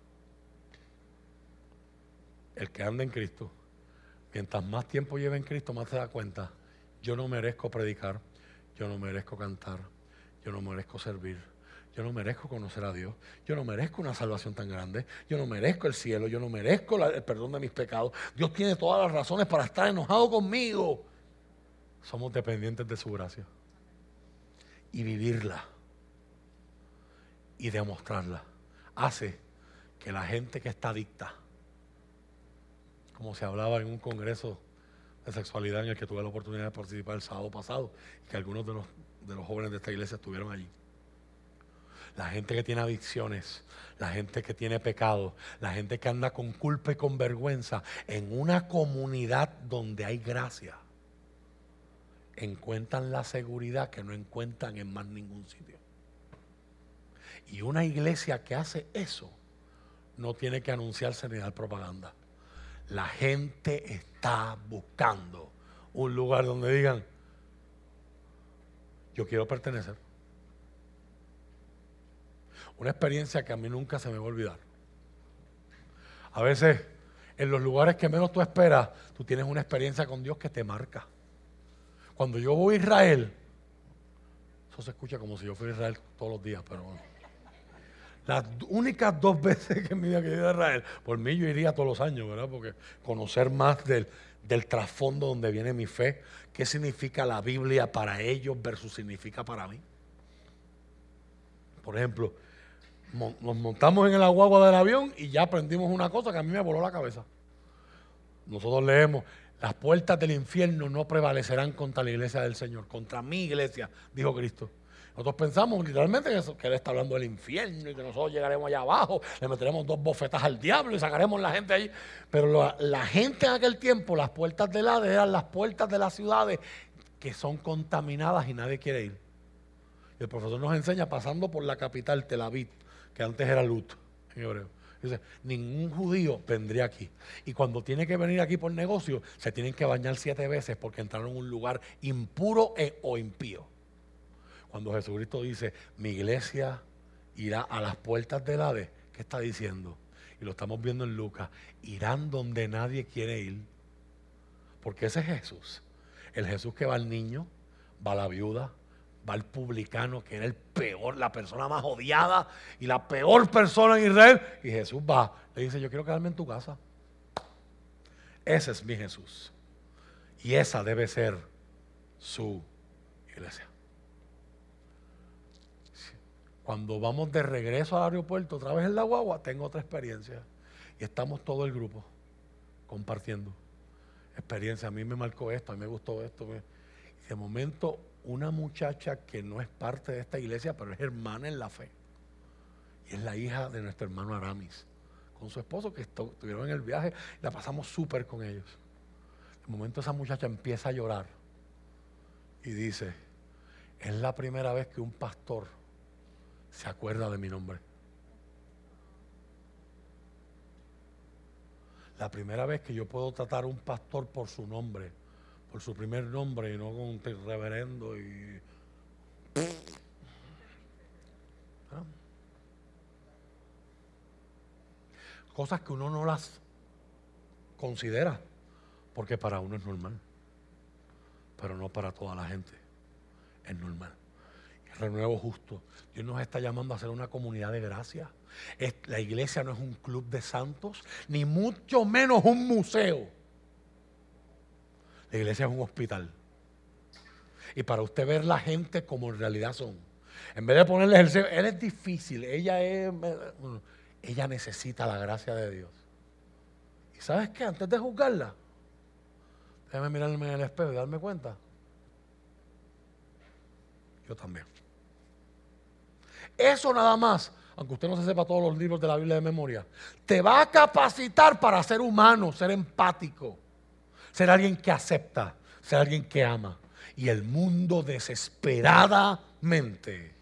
el que anda en Cristo, mientras más tiempo lleva en Cristo, más se da cuenta, yo no merezco predicar, yo no merezco cantar, yo no merezco servir, yo no merezco conocer a Dios, yo no merezco una salvación tan grande, yo no merezco el cielo, yo no merezco el perdón de mis pecados. Dios tiene todas las razones para estar enojado conmigo. Somos dependientes de su gracia. Y vivirla y demostrarla hace que la gente que está adicta como se hablaba en un congreso de sexualidad en el que tuve la oportunidad de participar el sábado pasado, y que algunos de los, de los jóvenes de esta iglesia estuvieron allí. La gente que tiene adicciones, la gente que tiene pecado, la gente que anda con culpa y con vergüenza en una comunidad donde hay gracia, encuentran la seguridad que no encuentran en más ningún sitio. Y una iglesia que hace eso no tiene que anunciarse ni dar propaganda La gente está buscando un lugar donde digan, yo quiero pertenecer. Una experiencia que a mí nunca se me va a olvidar. A veces, en los lugares que menos tú esperas, tú tienes una experiencia con Dios que te marca. Cuando yo voy a Israel, eso se escucha como si yo fuera a Israel todos los días, pero las únicas dos veces que en mi vida que he ido a Israel, por mí yo iría todos los años, ¿verdad? Porque conocer más del, del trasfondo donde viene mi fe, qué significa la Biblia para ellos versus significa para mí. Por ejemplo, nos montamos en el aguagua del avión y ya aprendimos una cosa que a mí me voló la cabeza. Nosotros leemos, las puertas del infierno no prevalecerán contra la iglesia del Señor, contra mi iglesia, dijo Cristo. Nosotros pensamos literalmente que, Él está hablando del infierno y que nosotros llegaremos allá abajo, le meteremos dos bofetas al diablo y sacaremos la gente allí. Pero la, gente en aquel tiempo, las puertas del Hades eran las puertas de las ciudades que son contaminadas y nadie quiere ir. Y el profesor nos enseña pasando por la capital, Tel Aviv, que antes era Lut en hebreo. Dice, ningún judío vendría aquí. Y cuando tiene que venir aquí por negocio, se tienen que bañar siete veces porque entraron en un lugar impuro e, o impío. Cuando Jesucristo dice, mi iglesia irá a las puertas del Hades, ¿qué está diciendo? Y lo estamos viendo en Lucas, irán donde nadie quiere ir. Porque ese es Jesús. El Jesús que va al niño, va a la viuda, va al publicano, que era el peor, la persona más odiada y la peor persona en Israel. Y Jesús va, le dice, yo quiero quedarme en tu casa. Ese es mi Jesús. Y esa debe ser su iglesia. Cuando vamos de regreso al aeropuerto, otra vez en la guagua, tengo otra experiencia. Y estamos todo el grupo compartiendo experiencia. A mí me marcó esto, a mí me gustó esto. Y de momento, una muchacha que no es parte de esta iglesia, pero es hermana en la fe. Y es la hija de nuestro hermano Aramis, con su esposo que estuvieron en el viaje. La pasamos súper con ellos. De momento esa muchacha empieza a llorar y dice, es la primera vez que un pastor se acuerda de mi nombre. La primera vez que yo puedo tratar a un pastor por su nombre, por su primer nombre y no con un reverendo y... ¿Ah? Cosas que uno no las considera, porque para uno es normal, pero no para toda la gente es normal renuevo justo. Dios nos está llamando a ser una comunidad de gracia. la iglesia no es un club de santos, ni mucho menos un museo. La iglesia es un hospital. Y para usted ver la gente como en realidad son. En vez de ponerle el él es difícil, ella es, ella necesita la gracia de Dios. ¿Y sabes qué? Antes de juzgarla, déjame mirarme en el espejo y darme cuenta. Yo también. Eso nada más, aunque usted no se sepa todos los libros de la Biblia de memoria, te va a capacitar para ser humano, ser empático, ser alguien que acepta, ser alguien que ama. Y el mundo desesperadamente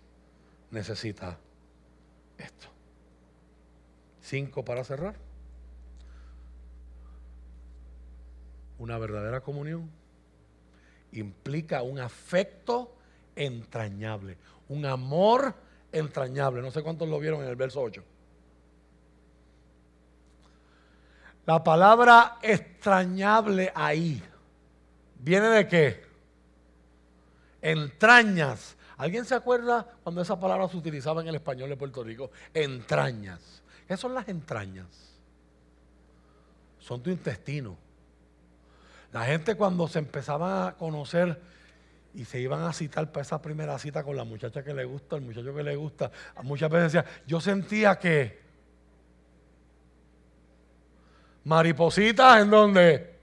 necesita esto. Cinco para cerrar. Una verdadera comunión implica un afecto entrañable, un amor entrañable. No sé cuántos lo vieron en el verso 8. La palabra extrañable ahí viene de qué? Entrañas. ¿Alguien se acuerda cuando esa palabra se utilizaba en el español de Puerto Rico? Entrañas. ¿Qué son las entrañas? Son tu intestino. La gente cuando se empezaba a conocer y se iban a citar para esa primera cita con la muchacha que le gusta, el muchacho que le gusta. Muchas veces decía, yo sentía que maripositas en donde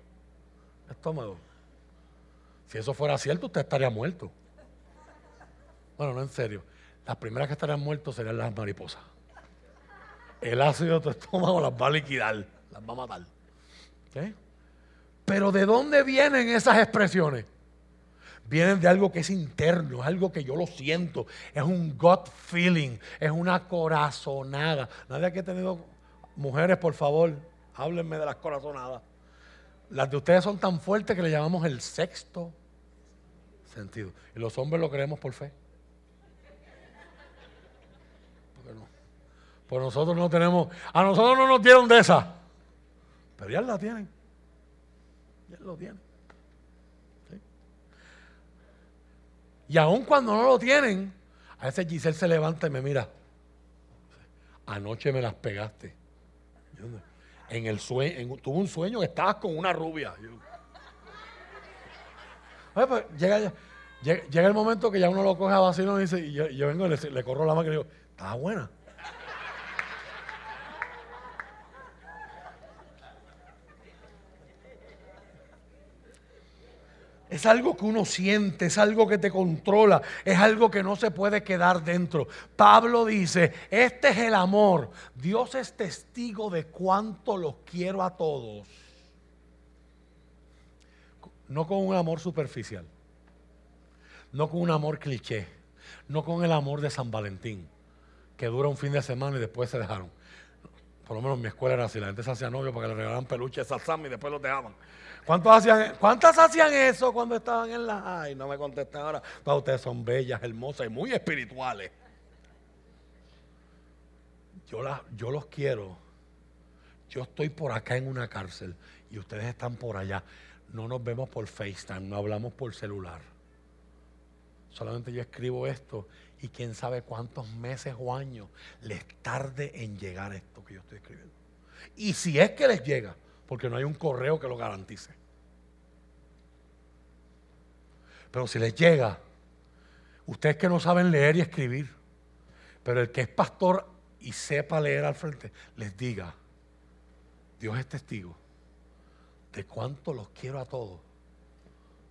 estómago. Si eso fuera cierto, usted estaría muerto. Bueno, no en serio. Las primeras que estarían muertos serían las mariposas. El ácido de tu estómago las va a liquidar, las va a matar. Pero ¿de dónde vienen esas expresiones? Vienen de algo que es interno, es algo que yo lo siento, es un gut feeling, es una corazonada. Nadie que ha tenido mujeres, por favor, háblenme de las corazonadas. Las de ustedes son tan fuertes que le llamamos el sexto sentido. Y los hombres lo creemos por fe. Porque no. Pues nosotros no tenemos, a nosotros no nos dieron de esa. Pero ya la tienen. Ya lo tienen. Y aun cuando no lo tienen, a veces Giselle se levanta y me mira. Anoche me las pegaste. En el sueño, tuve un sueño que estabas con una rubia. Pues, llega, llega, el momento que ya uno lo coge a vacío y dice, y yo, vengo y le, corro la mano y le digo, estaba buena. Es algo que uno siente, es algo que te controla, es algo que no se puede quedar dentro. Pablo dice, este es el amor. Dios es testigo de cuánto los quiero a todos. No con un amor superficial, no con un amor cliché, no con el amor de San Valentín, que dura un fin de semana y después se dejaron. Por lo menos en mi escuela era así, la gente se hacía novio para que le regalaran peluches salsam y después los dejaban. ¿Cuántas hacían eso cuando estaban en la... Ay, no me contestan ahora. Todas ustedes son bellas, hermosas y muy espirituales. Yo, la, yo los quiero. Yo estoy por acá en una cárcel y ustedes están por allá. No nos vemos por FaceTime, no hablamos por celular. Solamente yo escribo esto y quién sabe cuántos meses o años les tarde en llegar esto que yo estoy escribiendo. Y si es que les llega, porque no hay un correo que lo garantice. Pero si les llega, ustedes que no saben leer y escribir, pero el que es pastor y sepa leer al frente, les diga, Dios es testigo de cuánto los quiero a todos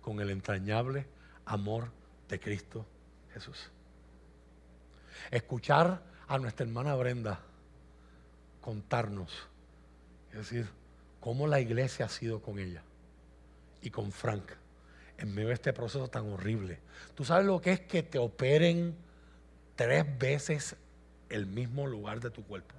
con el entrañable amor de Cristo Jesús. Escuchar a nuestra hermana Brenda contarnos, es decir, cómo la iglesia ha sido con ella y con Frank en medio de este proceso tan horrible. Tú sabes lo que es que te operen tres veces el mismo lugar de tu cuerpo.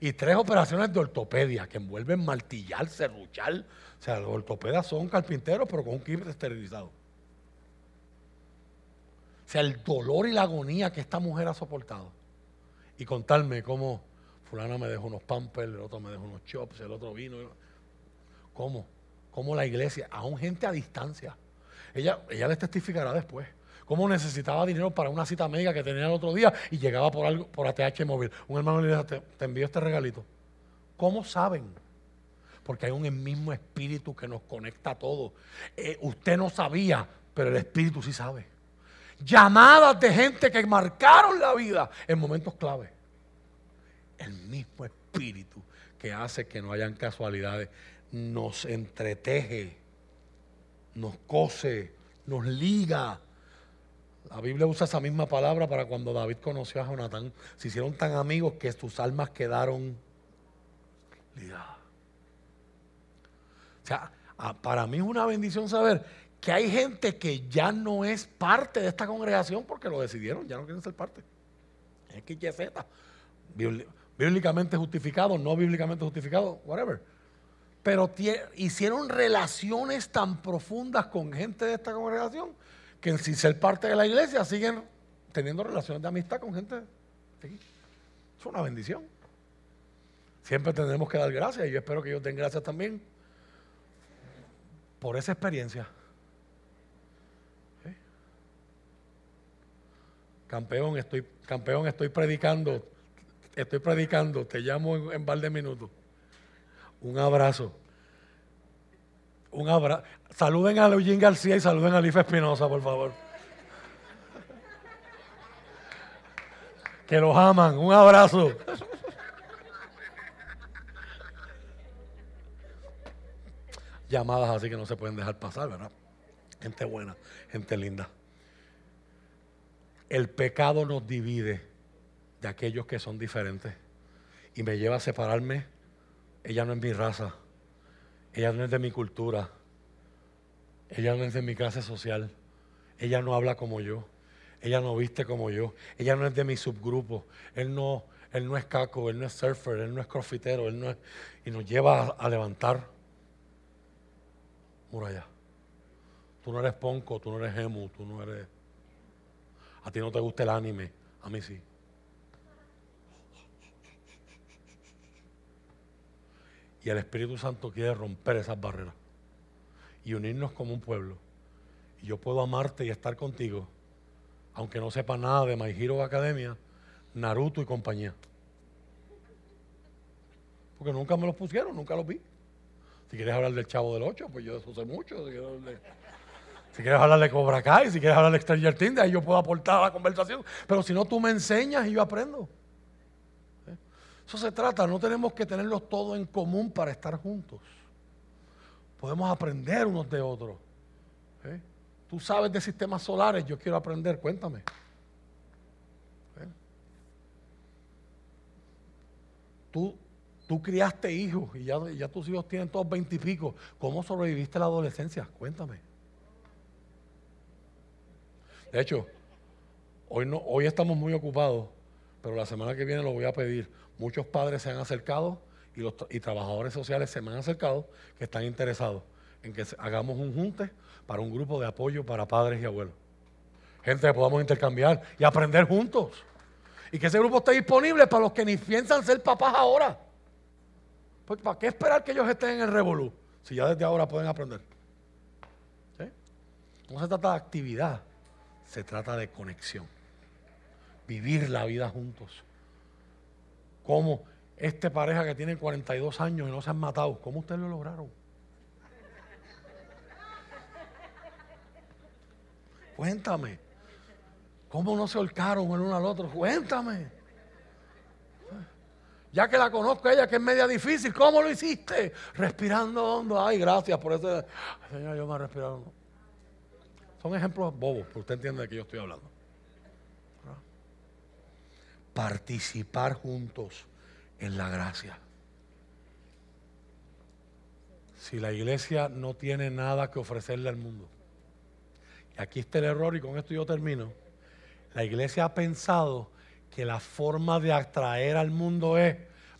Y tres operaciones de ortopedia que envuelven martillar, serruchar. O sea, los ortopedas son carpinteros, pero con un kit esterilizado. O sea, el dolor y la agonía que esta mujer ha soportado. Y contarme cómo fulana me dejó unos pampers, el otro me dejó unos chops, el otro vino. ¿Cómo? ¿Cómo la iglesia, aún gente a distancia, ella, ella les testificará después. Cómo necesitaba dinero para una cita médica que tenía el otro día y llegaba por algo, por ATH móvil. Un hermano le dijo, te, envío este regalito. ¿Cómo saben? Porque hay un mismo espíritu que nos conecta a todos. Eh, usted no sabía, pero el espíritu sí sabe. Llamadas de gente que marcaron la vida en momentos clave el mismo espíritu que hace que no hayan casualidades, nos entreteje, nos cose, nos liga. La Biblia usa esa misma palabra para cuando David conoció a Jonatán. Se hicieron tan amigos que sus almas quedaron ligadas. O sea, para mí es una bendición saber que hay gente que ya no es parte de esta congregación porque lo decidieron, ya no quieren ser parte. Es que bíblicamente justificado, no bíblicamente justificado, whatever. Pero hicieron relaciones tan profundas con gente de esta congregación que sin ser parte de la iglesia siguen teniendo relaciones de amistad con gente. Es una bendición. Siempre tendremos que dar gracias y yo espero que ellos den gracias también por esa experiencia. Campeón, estoy, campeón, estoy predicando estoy predicando, te llamo en, un par de minutos. Un abrazo. Un abrazo. Saluden a Eugene García y saluden a Life Espinosa, por favor. Que los aman. Un abrazo. Llamadas así que no se pueden dejar pasar, ¿verdad? Gente buena, gente linda. El pecado nos divide de aquellos que son diferentes. Y me lleva a separarme. Ella no es mi raza. Ella no es de mi cultura. Ella no es de mi clase social. Ella no habla como yo. Ella no viste como yo. Ella no es de mi subgrupo. Él no, él no es caco, él no es surfer, él no es crossfitero, él no es, y nos lleva a, levantar muralla. Tú no eres ponco, tú no eres emu, tú no eres... A ti no te gusta el anime, a mí sí. Y el Espíritu Santo quiere romper esas barreras y unirnos como un pueblo. Y yo puedo amarte y estar contigo, aunque no sepa nada de My Hero Academia, Naruto y compañía. Porque nunca me los pusieron, nunca los vi. Si quieres hablar del Chavo del Ocho, pues yo eso sé mucho. Si quieres hablar de, Cobra Kai, si quieres hablar de Stranger Things, ahí yo puedo aportar a la conversación. Pero si no, tú me enseñas y yo aprendo. Eso se trata, no tenemos que tenerlos todos en común para estar juntos. Podemos aprender unos de otros. ¿Eh? Tú sabes de sistemas solares, yo quiero aprender, cuéntame. ¿Eh? Tú Tú criaste hijos y ya, tus hijos tienen todos veintipico. ¿Cómo sobreviviste la adolescencia? Cuéntame. De hecho, hoy, no, hoy estamos muy ocupados, pero la semana que viene lo voy a pedir. Muchos padres se han acercado y, los, y trabajadores sociales se me han acercado que están interesados en que hagamos un junte para un grupo de apoyo para padres y abuelos. Gente que podamos intercambiar y aprender juntos. Y que ese grupo esté disponible para los que ni piensan ser papás ahora. Pues, ¿Para qué esperar que ellos estén en el revolú? Si ya desde ahora pueden aprender. No se trata de actividad, se trata de conexión. Vivir la vida juntos. Como este pareja que tiene 42 años y no se han matado, ¿cómo ustedes lo lograron? Cuéntame. ¿Cómo no se holcaron el uno al otro? Cuéntame. Ya que la conozco ella, que es media difícil, ¿cómo lo hiciste? Respirando hondo. Ay, gracias por eso. Señor, yo me respirado. Son ejemplos bobos, pero usted entiende de qué yo estoy hablando. Participar juntos en la gracia. Si la iglesia no tiene nada que ofrecerle al mundo. Y aquí está el error y con esto yo termino. La iglesia ha pensado que la forma de atraer al mundo es,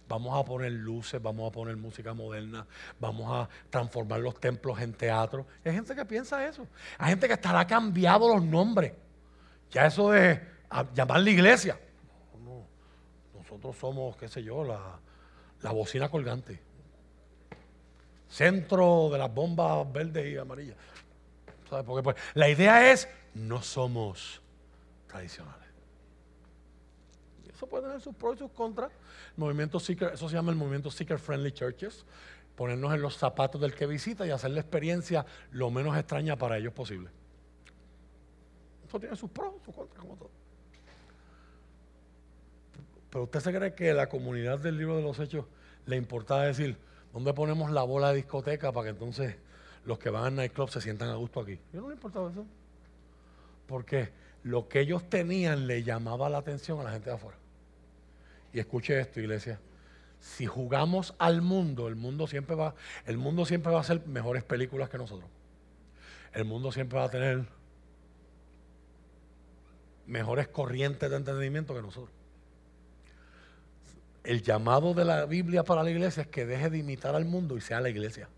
vamos a poner luces, vamos a poner música moderna, vamos a transformar los templos en teatro. Hay gente que piensa eso. Hay gente que estará cambiado los nombres. Ya eso de llamar la iglesia. Nosotros somos, qué sé yo, la, la bocina colgante. Centro de las bombas verdes y amarillas. ¿Sabes? Porque pues, la idea es, no somos tradicionales puede tener sus pros y sus contras. movimiento seeker, eso se llama el movimiento Seeker Friendly Churches. Ponernos en los zapatos del que visita y hacer la experiencia lo menos extraña para ellos posible. Eso tiene sus pros y sus contras, como todo. Pero usted se cree que la comunidad del libro de los hechos le importa decir, ¿dónde ponemos la bola de discoteca para que entonces los que van al nightclub se sientan a gusto aquí? Yo no le importaba eso. Porque lo que ellos tenían le llamaba la atención a la gente de afuera. Y escuche esto, iglesia. Si jugamos al mundo, el mundo siempre va, el mundo siempre va a hacer mejores películas que nosotros. El mundo siempre va a tener mejores corrientes de entendimiento que nosotros. El llamado de la Biblia para la iglesia es que deje de imitar al mundo y sea la iglesia.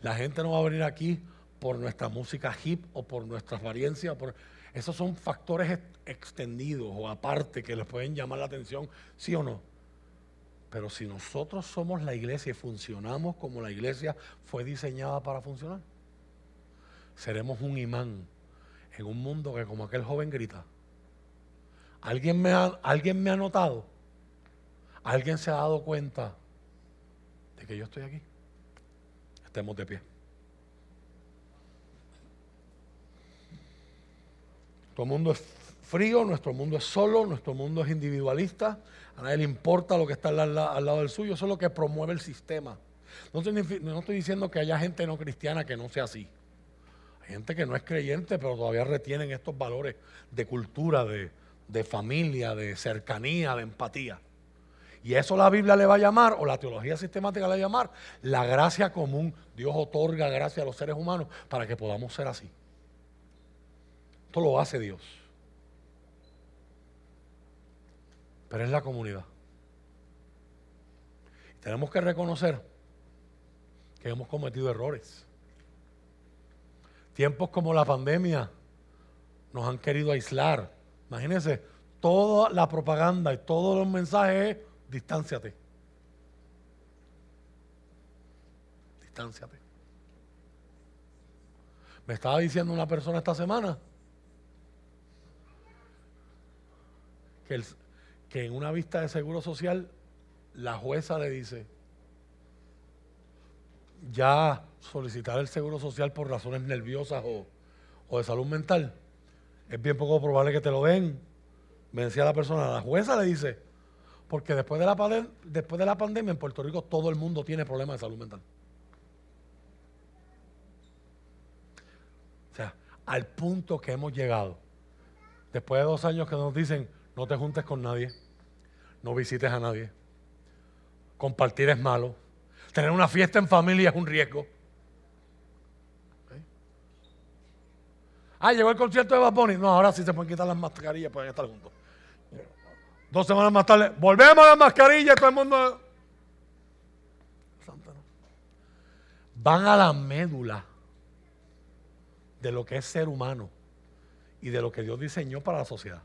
La gente no va a venir aquí por nuestra música hip o por nuestra apariencia. Por... Esos son factores extendidos o aparte que les pueden llamar la atención, sí o no. Pero si nosotros somos la iglesia y funcionamos como la iglesia fue diseñada para funcionar, seremos un imán en un mundo que como aquel joven grita. ¿Alguien me ha, ¿alguien me ha notado? ¿Alguien se ha dado cuenta de que yo estoy aquí? Estemos de pie. Nuestro mundo es frío, nuestro mundo es solo, nuestro mundo es individualista, a nadie le importa lo que está al, lado del suyo, eso es lo que promueve el sistema. No estoy, diciendo que haya gente no cristiana que no sea así. Hay gente que no es creyente, pero todavía retienen estos valores de cultura, de, de familia, de cercanía, de empatía. Y eso la Biblia le va a llamar, o la teología sistemática le va a llamar, la gracia común. Dios otorga gracia a los seres humanos para que podamos ser así. Esto lo hace Dios. Pero es la comunidad. Tenemos que reconocer que hemos cometido errores. Tiempos como la pandemia nos han querido aislar. Imagínense, toda la propaganda y todos los mensajes es distánciate. Distánciate. Me estaba diciendo una persona esta semana que, que en una vista de seguro social la jueza le dice, ya solicitar el seguro social por razones nerviosas o, de salud mental, es bien poco probable que te lo den. Me decía la persona, la jueza le dice, porque después de, la, después de la pandemia en Puerto Rico todo el mundo tiene problemas de salud mental. O sea, al punto que hemos llegado, después de dos años que nos dicen, no te juntes con nadie, no visites a nadie, compartir es malo, tener una fiesta en familia es un riesgo. Ah, llegó el concierto de Bad No, ahora sí se pueden quitar las mascarillas, pueden estar juntos. Dos semanas más tarde, volvemos a las mascarillas, todo el mundo. Van a la médula de lo que es ser humano y de lo que Dios diseñó para la sociedad.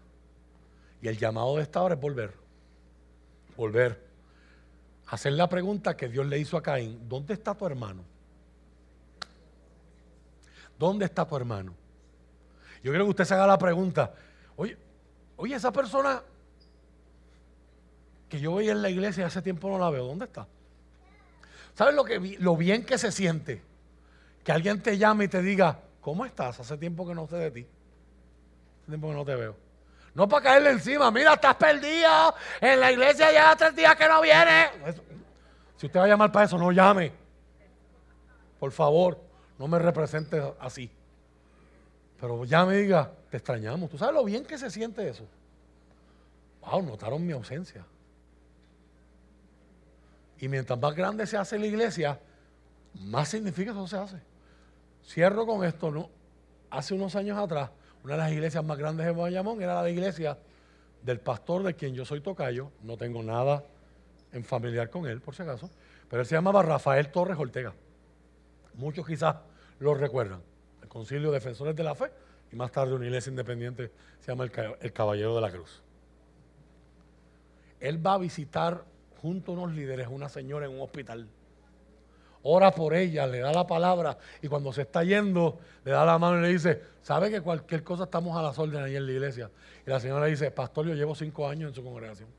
Y el llamado de esta hora es volver. Volver. Hacer la pregunta que Dios le hizo a Caín, ¿dónde está tu hermano? ¿Dónde está tu hermano? Yo quiero que usted se haga la pregunta, oye, oye, esa persona que yo veía en la iglesia y hace tiempo no la veo, ¿dónde está? ¿Sabes lo, que, lo bien que se siente? Que alguien te llame y te diga, ¿cómo estás? Hace tiempo que no sé de ti. Hace tiempo que no te veo. No para caerle encima, mira, estás perdido. En la iglesia ya tres días que no viene. Si usted va a llamar para eso, no llame. Por favor, no me represente así. Pero ya me diga, te extrañamos. ¿Tú sabes lo bien que se siente eso? Wow, notaron mi ausencia. Y mientras más grande se hace la iglesia, más significa eso se hace. Cierro con esto, ¿no? Hace unos años atrás, una de las iglesias más grandes de Bayamón era la iglesia del pastor de quien yo soy tocayo. No tengo nada en familiar con él, por si acaso. Pero él se llamaba Rafael Torres Ortega. Muchos quizás lo recuerdan. El Concilio de Defensores de la Fe. Y más tarde una iglesia independiente se llama el Caballero de la Cruz. Él va a visitar junto a unos líderes una señora en un hospital ora por ella, le da la palabra y cuando se está yendo, le da la mano y le dice, ¿sabe que cualquier cosa estamos a las órdenes ahí en la iglesia? Y la señora le dice, pastor, yo llevo cinco años en su congregación.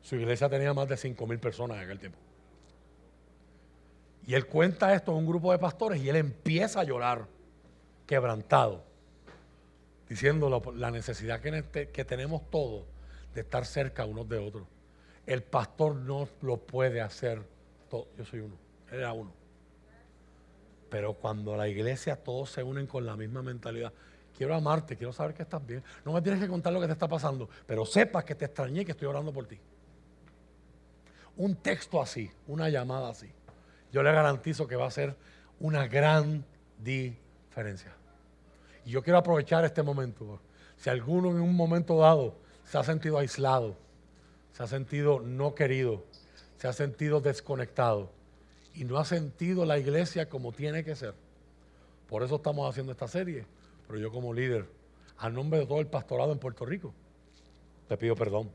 Su iglesia tenía más de cinco mil personas en aquel tiempo. Y él cuenta esto en un grupo de pastores y él empieza a llorar, quebrantado, diciendo la necesidad que, que tenemos todos de estar cerca unos de otros. El pastor no lo puede hacer todo. Yo soy uno, él era uno. Pero cuando la iglesia todos se unen con la misma mentalidad, quiero amarte, quiero saber que estás bien. No me tienes que contar lo que te está pasando, pero sepas que te extrañé y que estoy orando por ti. Un texto así, una llamada así, yo le garantizo que va a ser una gran diferencia. Y yo quiero aprovechar este momento. Si alguno en un momento dado se ha sentido aislado, se ha sentido no querido, se ha sentido desconectado y no ha sentido la iglesia como tiene que ser. Por eso estamos haciendo esta serie. Pero yo como líder, a nombre de todo el pastorado en Puerto Rico, te pido perdón.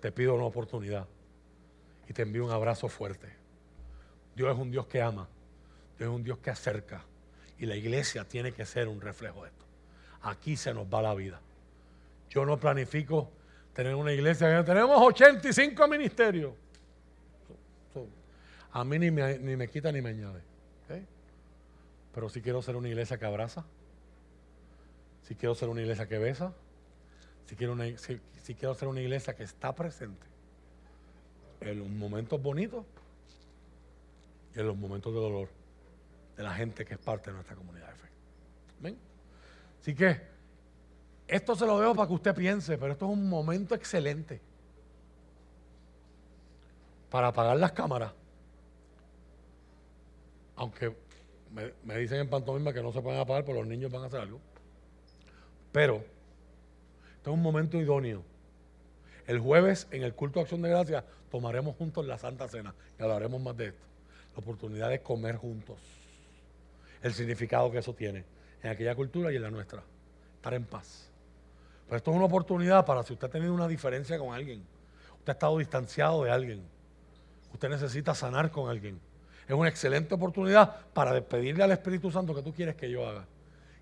Te pido una oportunidad y te envío un abrazo fuerte. Dios es un Dios que ama, Dios es un Dios que acerca y la iglesia tiene que ser un reflejo de esto. Aquí se nos va la vida. Yo no planifico tener una iglesia tenemos 85 ministerios. a mí ni me, quita ni me añade. Pero si quiero ser una iglesia que abraza, si quiero ser una iglesia que besa, si quiero, si quiero ser una iglesia que está presente en los momentos bonitos y en los momentos de dolor de la gente que es parte de nuestra comunidad de fe. ¿Ven? Así que esto se lo veo para que usted piense, pero esto es un momento excelente para apagar las cámaras. Aunque me, dicen en pantomima que no se pueden apagar, pero los niños van a hacer algo. Pero esto es un momento idóneo. El jueves, en el culto de acción de gracia, tomaremos juntos la Santa Cena y hablaremos más de esto. La oportunidad de comer juntos. El significado que eso tiene en aquella cultura y en la nuestra. Estar en paz. Pero esto es una oportunidad para si usted ha tenido una diferencia con alguien, usted ha estado distanciado de alguien, usted necesita sanar con alguien. Es una excelente oportunidad para despedirle al Espíritu Santo que tú quieres que yo haga.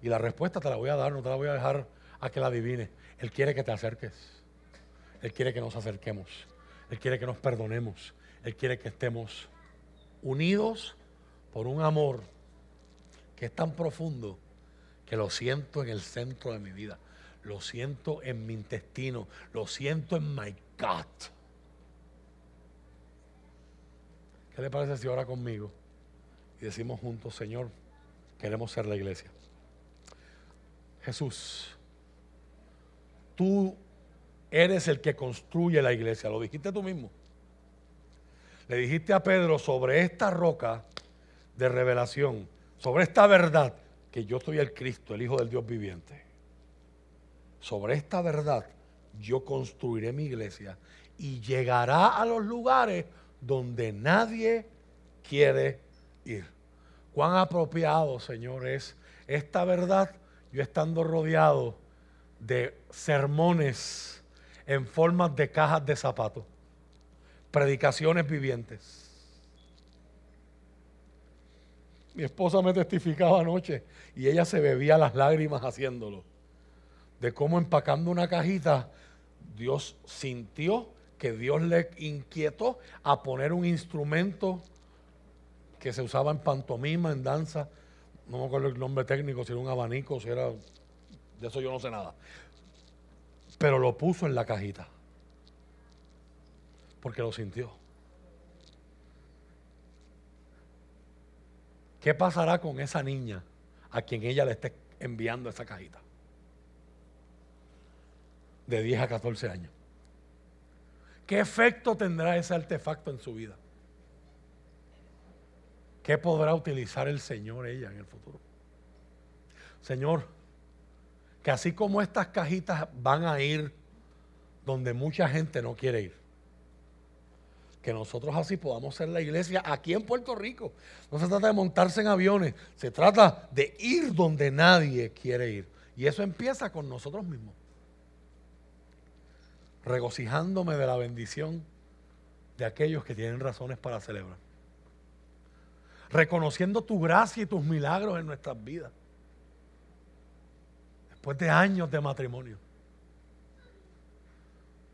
Y la respuesta te la voy a dar, no te la voy a dejar a que la adivine. Él quiere que te acerques. Él quiere que nos acerquemos. Él quiere que nos perdonemos. Él quiere que estemos unidos por un amor que es tan profundo que lo siento en el centro de mi vida. Lo siento en mi intestino. Lo siento en my gut. ¿Qué le parece si ora conmigo y decimos juntos, Señor, queremos ser la iglesia? Jesús, tú eres el que construye la iglesia, lo dijiste tú mismo. Le dijiste a Pedro sobre esta roca de revelación, sobre esta verdad, que yo soy el Cristo, el Hijo del Dios viviente. Sobre esta verdad yo construiré mi iglesia y llegará a los lugares donde nadie quiere ir. Cuán apropiado, Señor, es esta verdad, yo estando rodeado de sermones en formas de cajas de zapatos, predicaciones vivientes. Mi esposa me testificaba anoche y ella se bebía las lágrimas haciéndolo. De cómo empacando una cajita, Dios sintió que Dios le inquietó a poner un instrumento que se usaba en pantomima, en danza. No me acuerdo el nombre técnico, si era un abanico, si era. De eso yo no sé nada. Pero lo puso en la cajita. Porque lo sintió. ¿Qué pasará con esa niña a quien ella le esté enviando esa cajita? De 10 a 14 años. ¿Qué efecto tendrá ese artefacto en su vida? ¿Qué podrá utilizar el Señor ella en el futuro? Señor, que así como estas cajitas van a ir donde mucha gente no quiere ir, que nosotros así podamos ser la iglesia aquí en Puerto Rico. No se trata de montarse en aviones, se trata de ir donde nadie quiere ir. Y eso empieza con nosotros mismos regocijándome de la bendición de aquellos que tienen razones para celebrar. Reconociendo tu gracia y tus milagros en nuestras vidas. Después de años de matrimonio.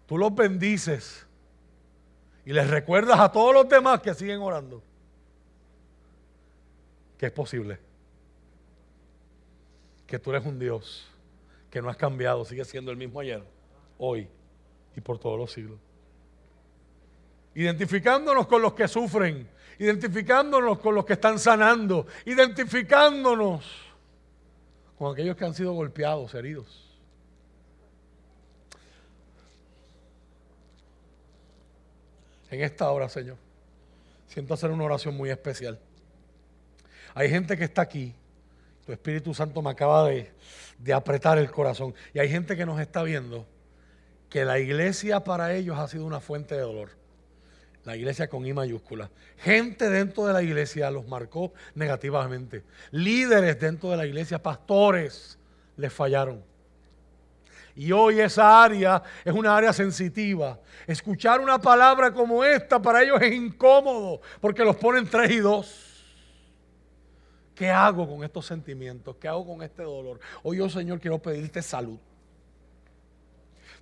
Tú los bendices y les recuerdas a todos los demás que siguen orando que es posible. Que tú eres un Dios que no has cambiado, sigue siendo el mismo ayer, hoy y por todos los siglos. Identificándonos con los que sufren, identificándonos con los que están sanando, identificándonos con aquellos que han sido golpeados, heridos. En esta hora, Señor, siento hacer una oración muy especial. Hay gente que está aquí, tu Espíritu Santo me acaba de, de apretar el corazón, y hay gente que nos está viendo que la iglesia para ellos ha sido una fuente de dolor. La iglesia con I mayúscula. Gente dentro de la iglesia los marcó negativamente. Líderes dentro de la iglesia, pastores, les fallaron. Y hoy esa área es una área sensitiva. Escuchar una palabra como esta para ellos es incómodo porque los ponen tres y dos. ¿Qué hago con estos sentimientos? ¿Qué hago con este dolor? Hoy yo, Señor, quiero pedirte salud.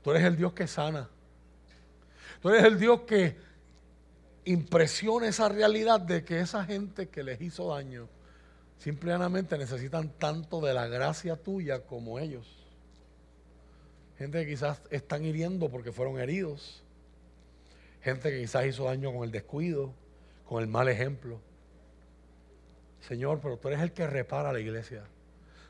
Tú eres el Dios que sana. Tú eres el Dios que impresiona esa realidad de que esa gente que les hizo daño simplemente necesitan tanto de la gracia tuya como ellos. Gente que quizás están hiriendo porque fueron heridos. Gente que quizás hizo daño con el descuido, con el mal ejemplo. Señor, pero tú eres el que repara la iglesia.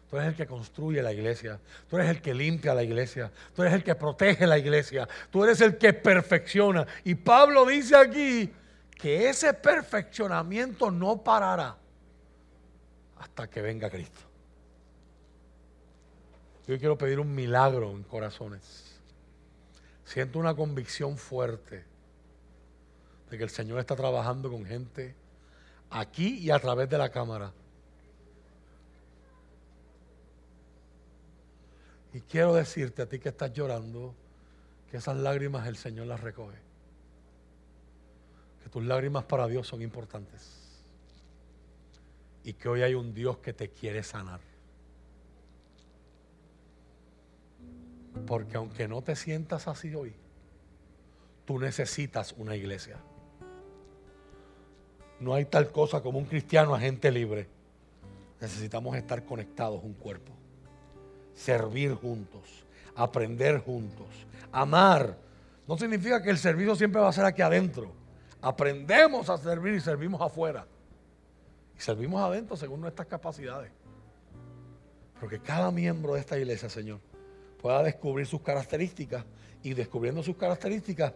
Tú eres el que construye la iglesia. Tú eres el que limpia la iglesia. Tú eres el que protege la iglesia. Tú eres el que perfecciona. Y Pablo dice aquí que ese perfeccionamiento no parará hasta que venga Cristo. Yo quiero pedir un milagro en corazones. Siento una convicción fuerte de que el Señor está trabajando con gente aquí y a través de la cámara. Y quiero decirte a ti que estás llorando, que esas lágrimas el Señor las recoge. Que tus lágrimas para Dios son importantes. Y que hoy hay un Dios que te quiere sanar. Porque aunque no te sientas así hoy, tú necesitas una iglesia. No hay tal cosa como un cristiano agente libre. Necesitamos estar conectados un cuerpo, servir juntos, aprender juntos, amar. No significa que el servicio siempre va a ser aquí adentro. Aprendemos a servir y servimos afuera. Y servimos adentro según nuestras capacidades. Porque cada miembro de esta iglesia, Señor, pueda descubrir sus características y descubriendo sus características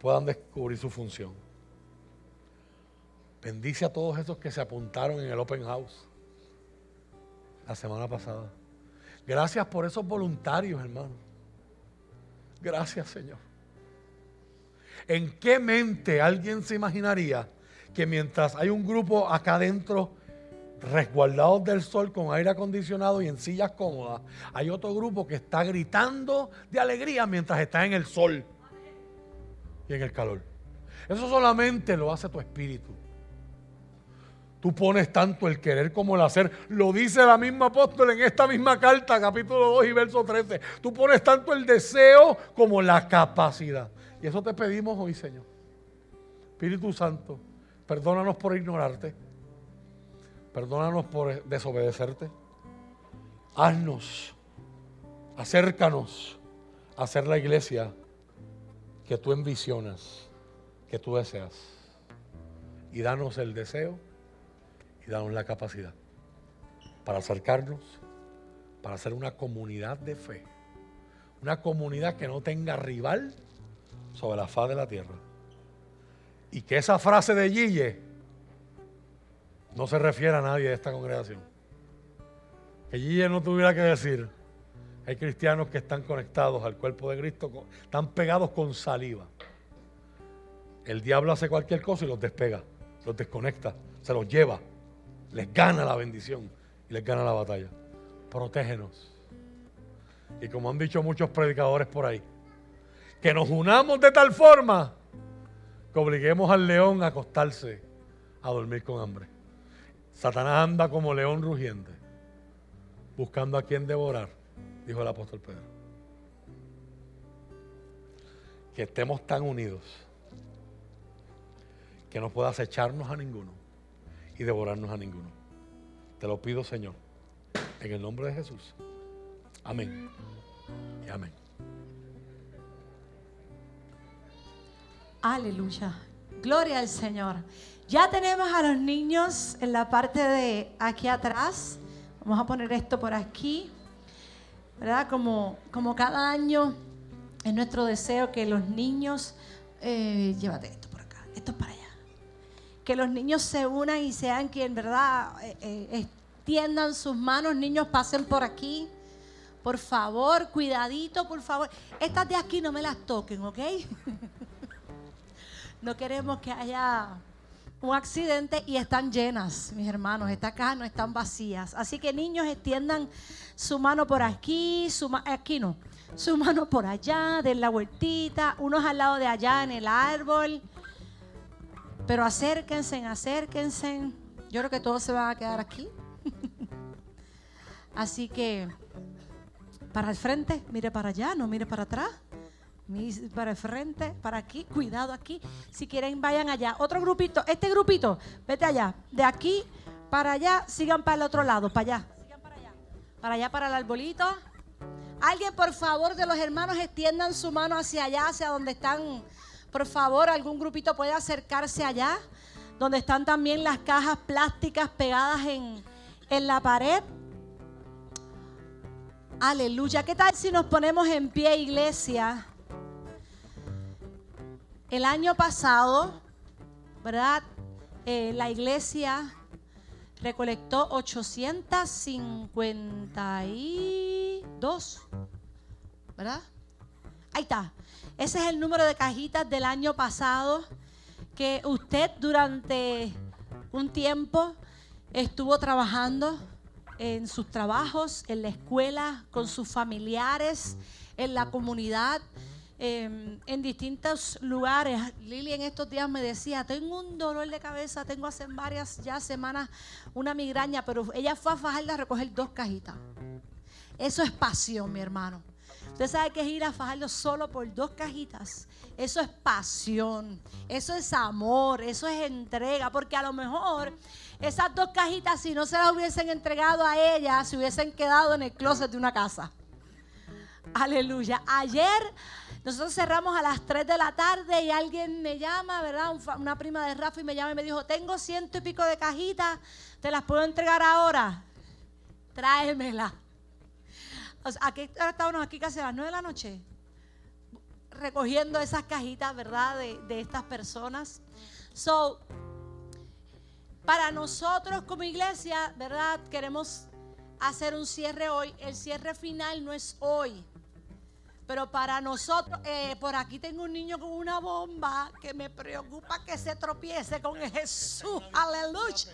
puedan descubrir su función. Bendice a todos esos que se apuntaron en el Open House la semana pasada. Gracias por esos voluntarios, hermano. Gracias, Señor. ¿En qué mente alguien se imaginaría que mientras hay un grupo acá adentro resguardados del sol con aire acondicionado y en sillas cómodas, hay otro grupo que está gritando de alegría mientras está en el sol y en el calor. Eso solamente lo hace tu espíritu. Tú pones tanto el querer como el hacer. Lo dice la misma apóstol en esta misma carta, capítulo 2 y verso 13. Tú pones tanto el deseo como la capacidad. Y eso te pedimos hoy, Señor. Espíritu Santo, perdónanos por ignorarte. Perdónanos por desobedecerte. Haznos, acércanos a ser la iglesia que tú envisionas, que tú deseas. Y danos el deseo y danos la capacidad para acercarnos, para ser una comunidad de fe. Una comunidad que no tenga rival sobre la faz de la tierra. Y que esa frase de Gille no se refiere a nadie de esta congregación. Que Gille no tuviera que decir, hay cristianos que están conectados al cuerpo de Cristo, están pegados con saliva. El diablo hace cualquier cosa y los despega, los desconecta, se los lleva, les gana la bendición y les gana la batalla. Protégenos. Y como han dicho muchos predicadores por ahí, que nos unamos de tal forma que obliguemos al león a acostarse a dormir con hambre. Satanás anda como león rugiente, buscando a quien devorar, dijo el apóstol Pedro. Que estemos tan unidos que no pueda acecharnos a ninguno y devorarnos a ninguno. Te lo pido, Señor, en el nombre de Jesús. Amén. Y amén. Aleluya. Gloria al Señor. Ya tenemos a los niños en la parte de aquí atrás. Vamos a poner esto por aquí. ¿Verdad? Como, como cada año es nuestro deseo que los niños, eh, llévate esto por acá, esto es para allá. Que los niños se unan y sean quien, ¿verdad? Eh, eh, extiendan sus manos, niños pasen por aquí. Por favor, cuidadito, por favor. Estas de aquí no me las toquen, ¿ok? No queremos que haya un accidente y están llenas, mis hermanos. Estas cajas no están vacías. Así que niños, extiendan su mano por aquí, su aquí no, su mano por allá, den la vueltita, unos al lado de allá en el árbol. Pero acérquense, acérquense. Yo creo que todos se van a quedar aquí. Así que para el frente, mire para allá, no mire para atrás para el frente, para aquí, cuidado aquí. Si quieren, vayan allá. Otro grupito, este grupito, vete allá. De aquí para allá, sigan para el otro lado, para allá. Sigan para allá. Para allá, para el arbolito. Alguien, por favor, de los hermanos, extiendan su mano hacia allá, hacia donde están. Por favor, algún grupito puede acercarse allá, donde están también las cajas plásticas pegadas en, en la pared. Aleluya. ¿Qué tal si nos ponemos en pie, iglesia? El año pasado, ¿verdad? Eh, la iglesia recolectó 852, ¿verdad? Ahí está. Ese es el número de cajitas del año pasado que usted durante un tiempo estuvo trabajando en sus trabajos, en la escuela, con sus familiares, en la comunidad, em, en distintos lugares. Lili en estos días me decía, tengo un dolor de cabeza, tengo hace varias ya semanas una migraña, pero ella fue a Fajarda a recoger dos cajitas. Eso es pasión, mi hermano. Usted sabe que es ir a Fajardo solo por dos cajitas. Eso es pasión, eso es amor, eso es entrega, porque a lo mejor esas dos cajitas, si no se las hubiesen entregado a ella, se hubiesen quedado en el closet de una casa. Aleluya. Ayer nosotros cerramos a las 3 de la tarde y alguien me llama, ¿verdad? Una prima de Rafa y me llama y me dijo, tengo ciento y pico de cajitas, ¿te las puedo entregar ahora? Tráemela. aquí estábamos aquí casi a las 9 de la noche recogiendo esas cajitas, ¿verdad? De, de estas personas. So, para nosotros como iglesia, ¿verdad? Queremos hacer un cierre hoy. El cierre final no es hoy. Pero para nosotros, eh, por aquí tengo un niño con una bomba que me preocupa que se tropiece con Jesús. Aleluya.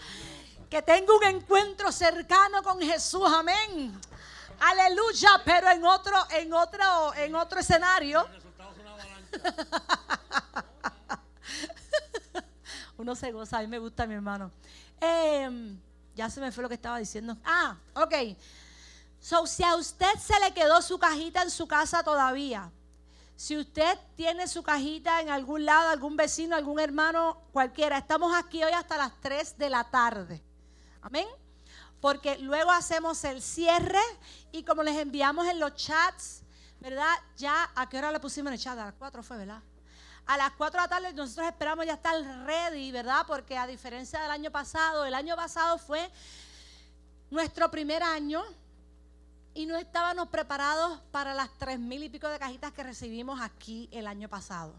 Que tenga un encuentro cercano con Jesús. Amén. Aleluya. Pero en otro, en otro, en otro escenario. Uno se goza, a mí me gusta mi hermano. Em, ya se me fue lo que estaba diciendo. Ah, ok. So, si a usted se le quedó su cajita en su casa todavía, si usted tiene su cajita en algún lado, algún vecino, algún hermano, cualquiera, estamos aquí hoy hasta las 3 de la tarde. Amén. Porque luego hacemos el cierre y como les enviamos en los chats, ¿verdad? Ya, ¿a qué hora le pusimos en el chat? A las 4 fue, ¿verdad? a las 4 de la tarde nosotros esperamos ya estar ready, ¿verdad? Porque a diferencia del año pasado, el año pasado fue nuestro primer año y no estábamos preparados para las tres mil y pico de cajitas que recibimos aquí el año pasado.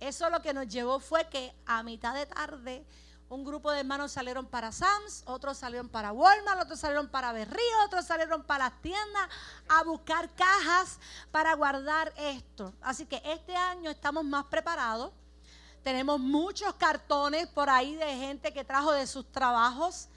Eso lo que nos llevó fue que a mitad de tarde un grupo de hermanos salieron para Sams, otros salieron para Walmart, otros salieron para Berrío, otros salieron para las tiendas a buscar cajas para guardar esto. Así que este año estamos más preparados. Tenemos muchos cartones por ahí de gente que trajo de sus trabajos.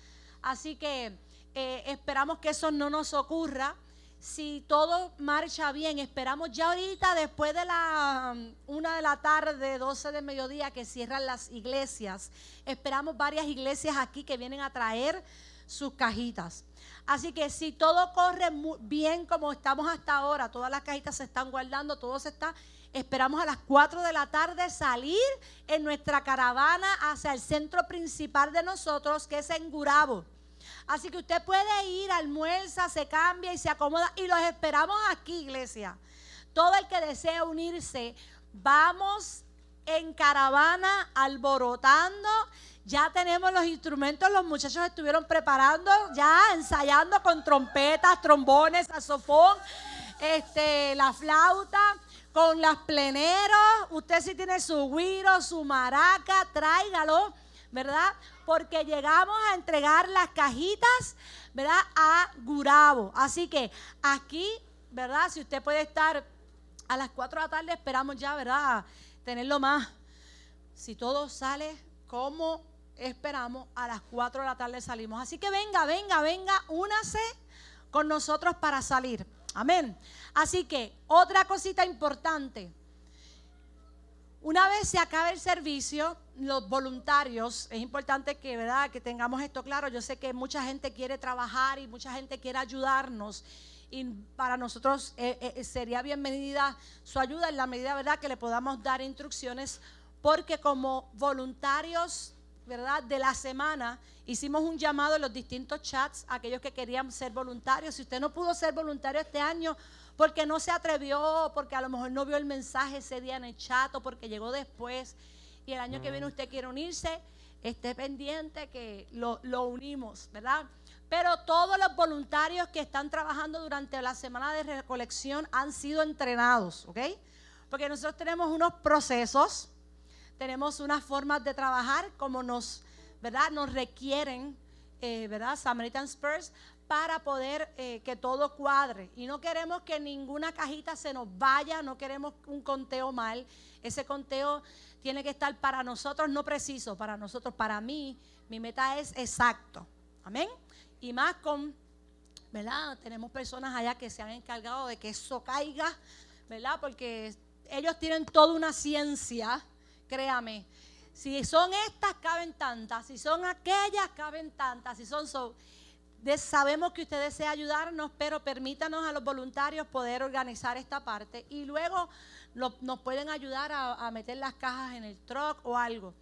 Así que eh, esperamos que eso no nos ocurra si todo marcha bien, esperamos ya ahorita, después de la um, una de la tarde, 12 de mediodía, que cierran las iglesias, esperamos varias iglesias aquí que vienen a traer sus cajitas. Así que si todo corre bien como estamos hasta ahora, todas las cajitas se están guardando, todo se está, esperamos a las 4 de la tarde salir en nuestra caravana hacia el centro principal de nosotros, que es en Gurabo. Así que usted puede ir, almuerza, se cambia y se acomoda. Y los esperamos aquí, iglesia. Todo el que desee unirse, vamos en caravana alborotando. Ya tenemos los instrumentos, los muchachos estuvieron preparando, ya ensayando con trompetas, trombones, saxofón, este, la flauta, con las pleneros. Usted si tiene su guiro, su maraca, tráigalo, ¿verdad? Porque llegamos a entregar las cajitas, ¿verdad? A Gurabo. Así que aquí, ¿verdad? Si usted puede estar a las 4 de la tarde, esperamos ya, ¿verdad? Tenerlo más. Si todo sale como esperamos, a las 4 de la tarde salimos. Así que venga, venga, venga, únase con nosotros para salir. Amén. Así que otra cosita importante. Una vez se acabe el servicio, los voluntarios, es importante que, ¿verdad? que tengamos esto claro. Yo sé que mucha gente quiere trabajar y mucha gente quiere ayudarnos. Y para nosotros eh, eh, sería bienvenida su ayuda en la medida ¿verdad? que le podamos dar instrucciones, porque como voluntarios ¿verdad? de la semana hicimos un llamado en los distintos chats a aquellos que querían ser voluntarios. Si usted no pudo ser voluntario este año, porque no se atrevió, porque a lo mejor no vio el mensaje ese día en el chat o porque llegó después y el año que viene usted quiere unirse, esté pendiente que lo, lo unimos, ¿verdad? Pero todos los voluntarios que están trabajando durante la semana de recolección han sido entrenados, ¿ok? Porque nosotros tenemos unos procesos, tenemos unas formas de trabajar como nos, ¿verdad? Nos requieren eh, ¿verdad? Samaritan Spurs para poder eh, que todo cuadre. Y no queremos que ninguna cajita se nos vaya, no queremos un conteo mal. Ese conteo tiene que estar para nosotros, no preciso, para nosotros, para mí, mi meta es exacto. Amén. Y más con, ¿verdad? Tenemos personas allá que se han encargado de que eso caiga, ¿verdad? Porque ellos tienen toda una ciencia, créame. Si son estas, caben tantas. Si son aquellas, caben tantas. Si son... So, sabemos que usted desea ayudarnos, pero permítanos a los voluntarios poder organizar esta parte y luego nos pueden ayudar a, meter las cajas en el truck o algo.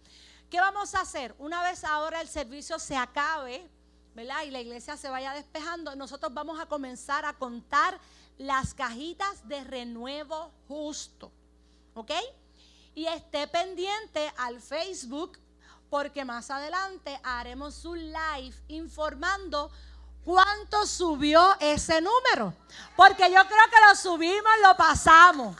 ¿Qué vamos a hacer? Una vez ahora el servicio se acabe, ¿verdad? Y la iglesia se vaya despejando, nosotros vamos a comenzar a contar las cajitas de renuevo justo. ¿Ok? Y esté pendiente al Facebook porque más adelante haremos un live informando cuánto subió ese número. Porque yo creo que lo subimos, lo pasamos.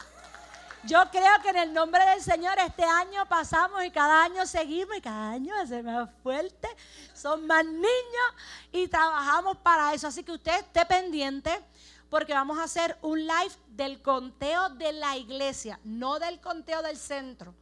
Yo creo que en el nombre del Señor este año pasamos y cada año seguimos y cada año es más fuerte. Son más niños y trabajamos para eso. Así que usted esté pendiente porque vamos a hacer un live del conteo de la iglesia, no del conteo del centro.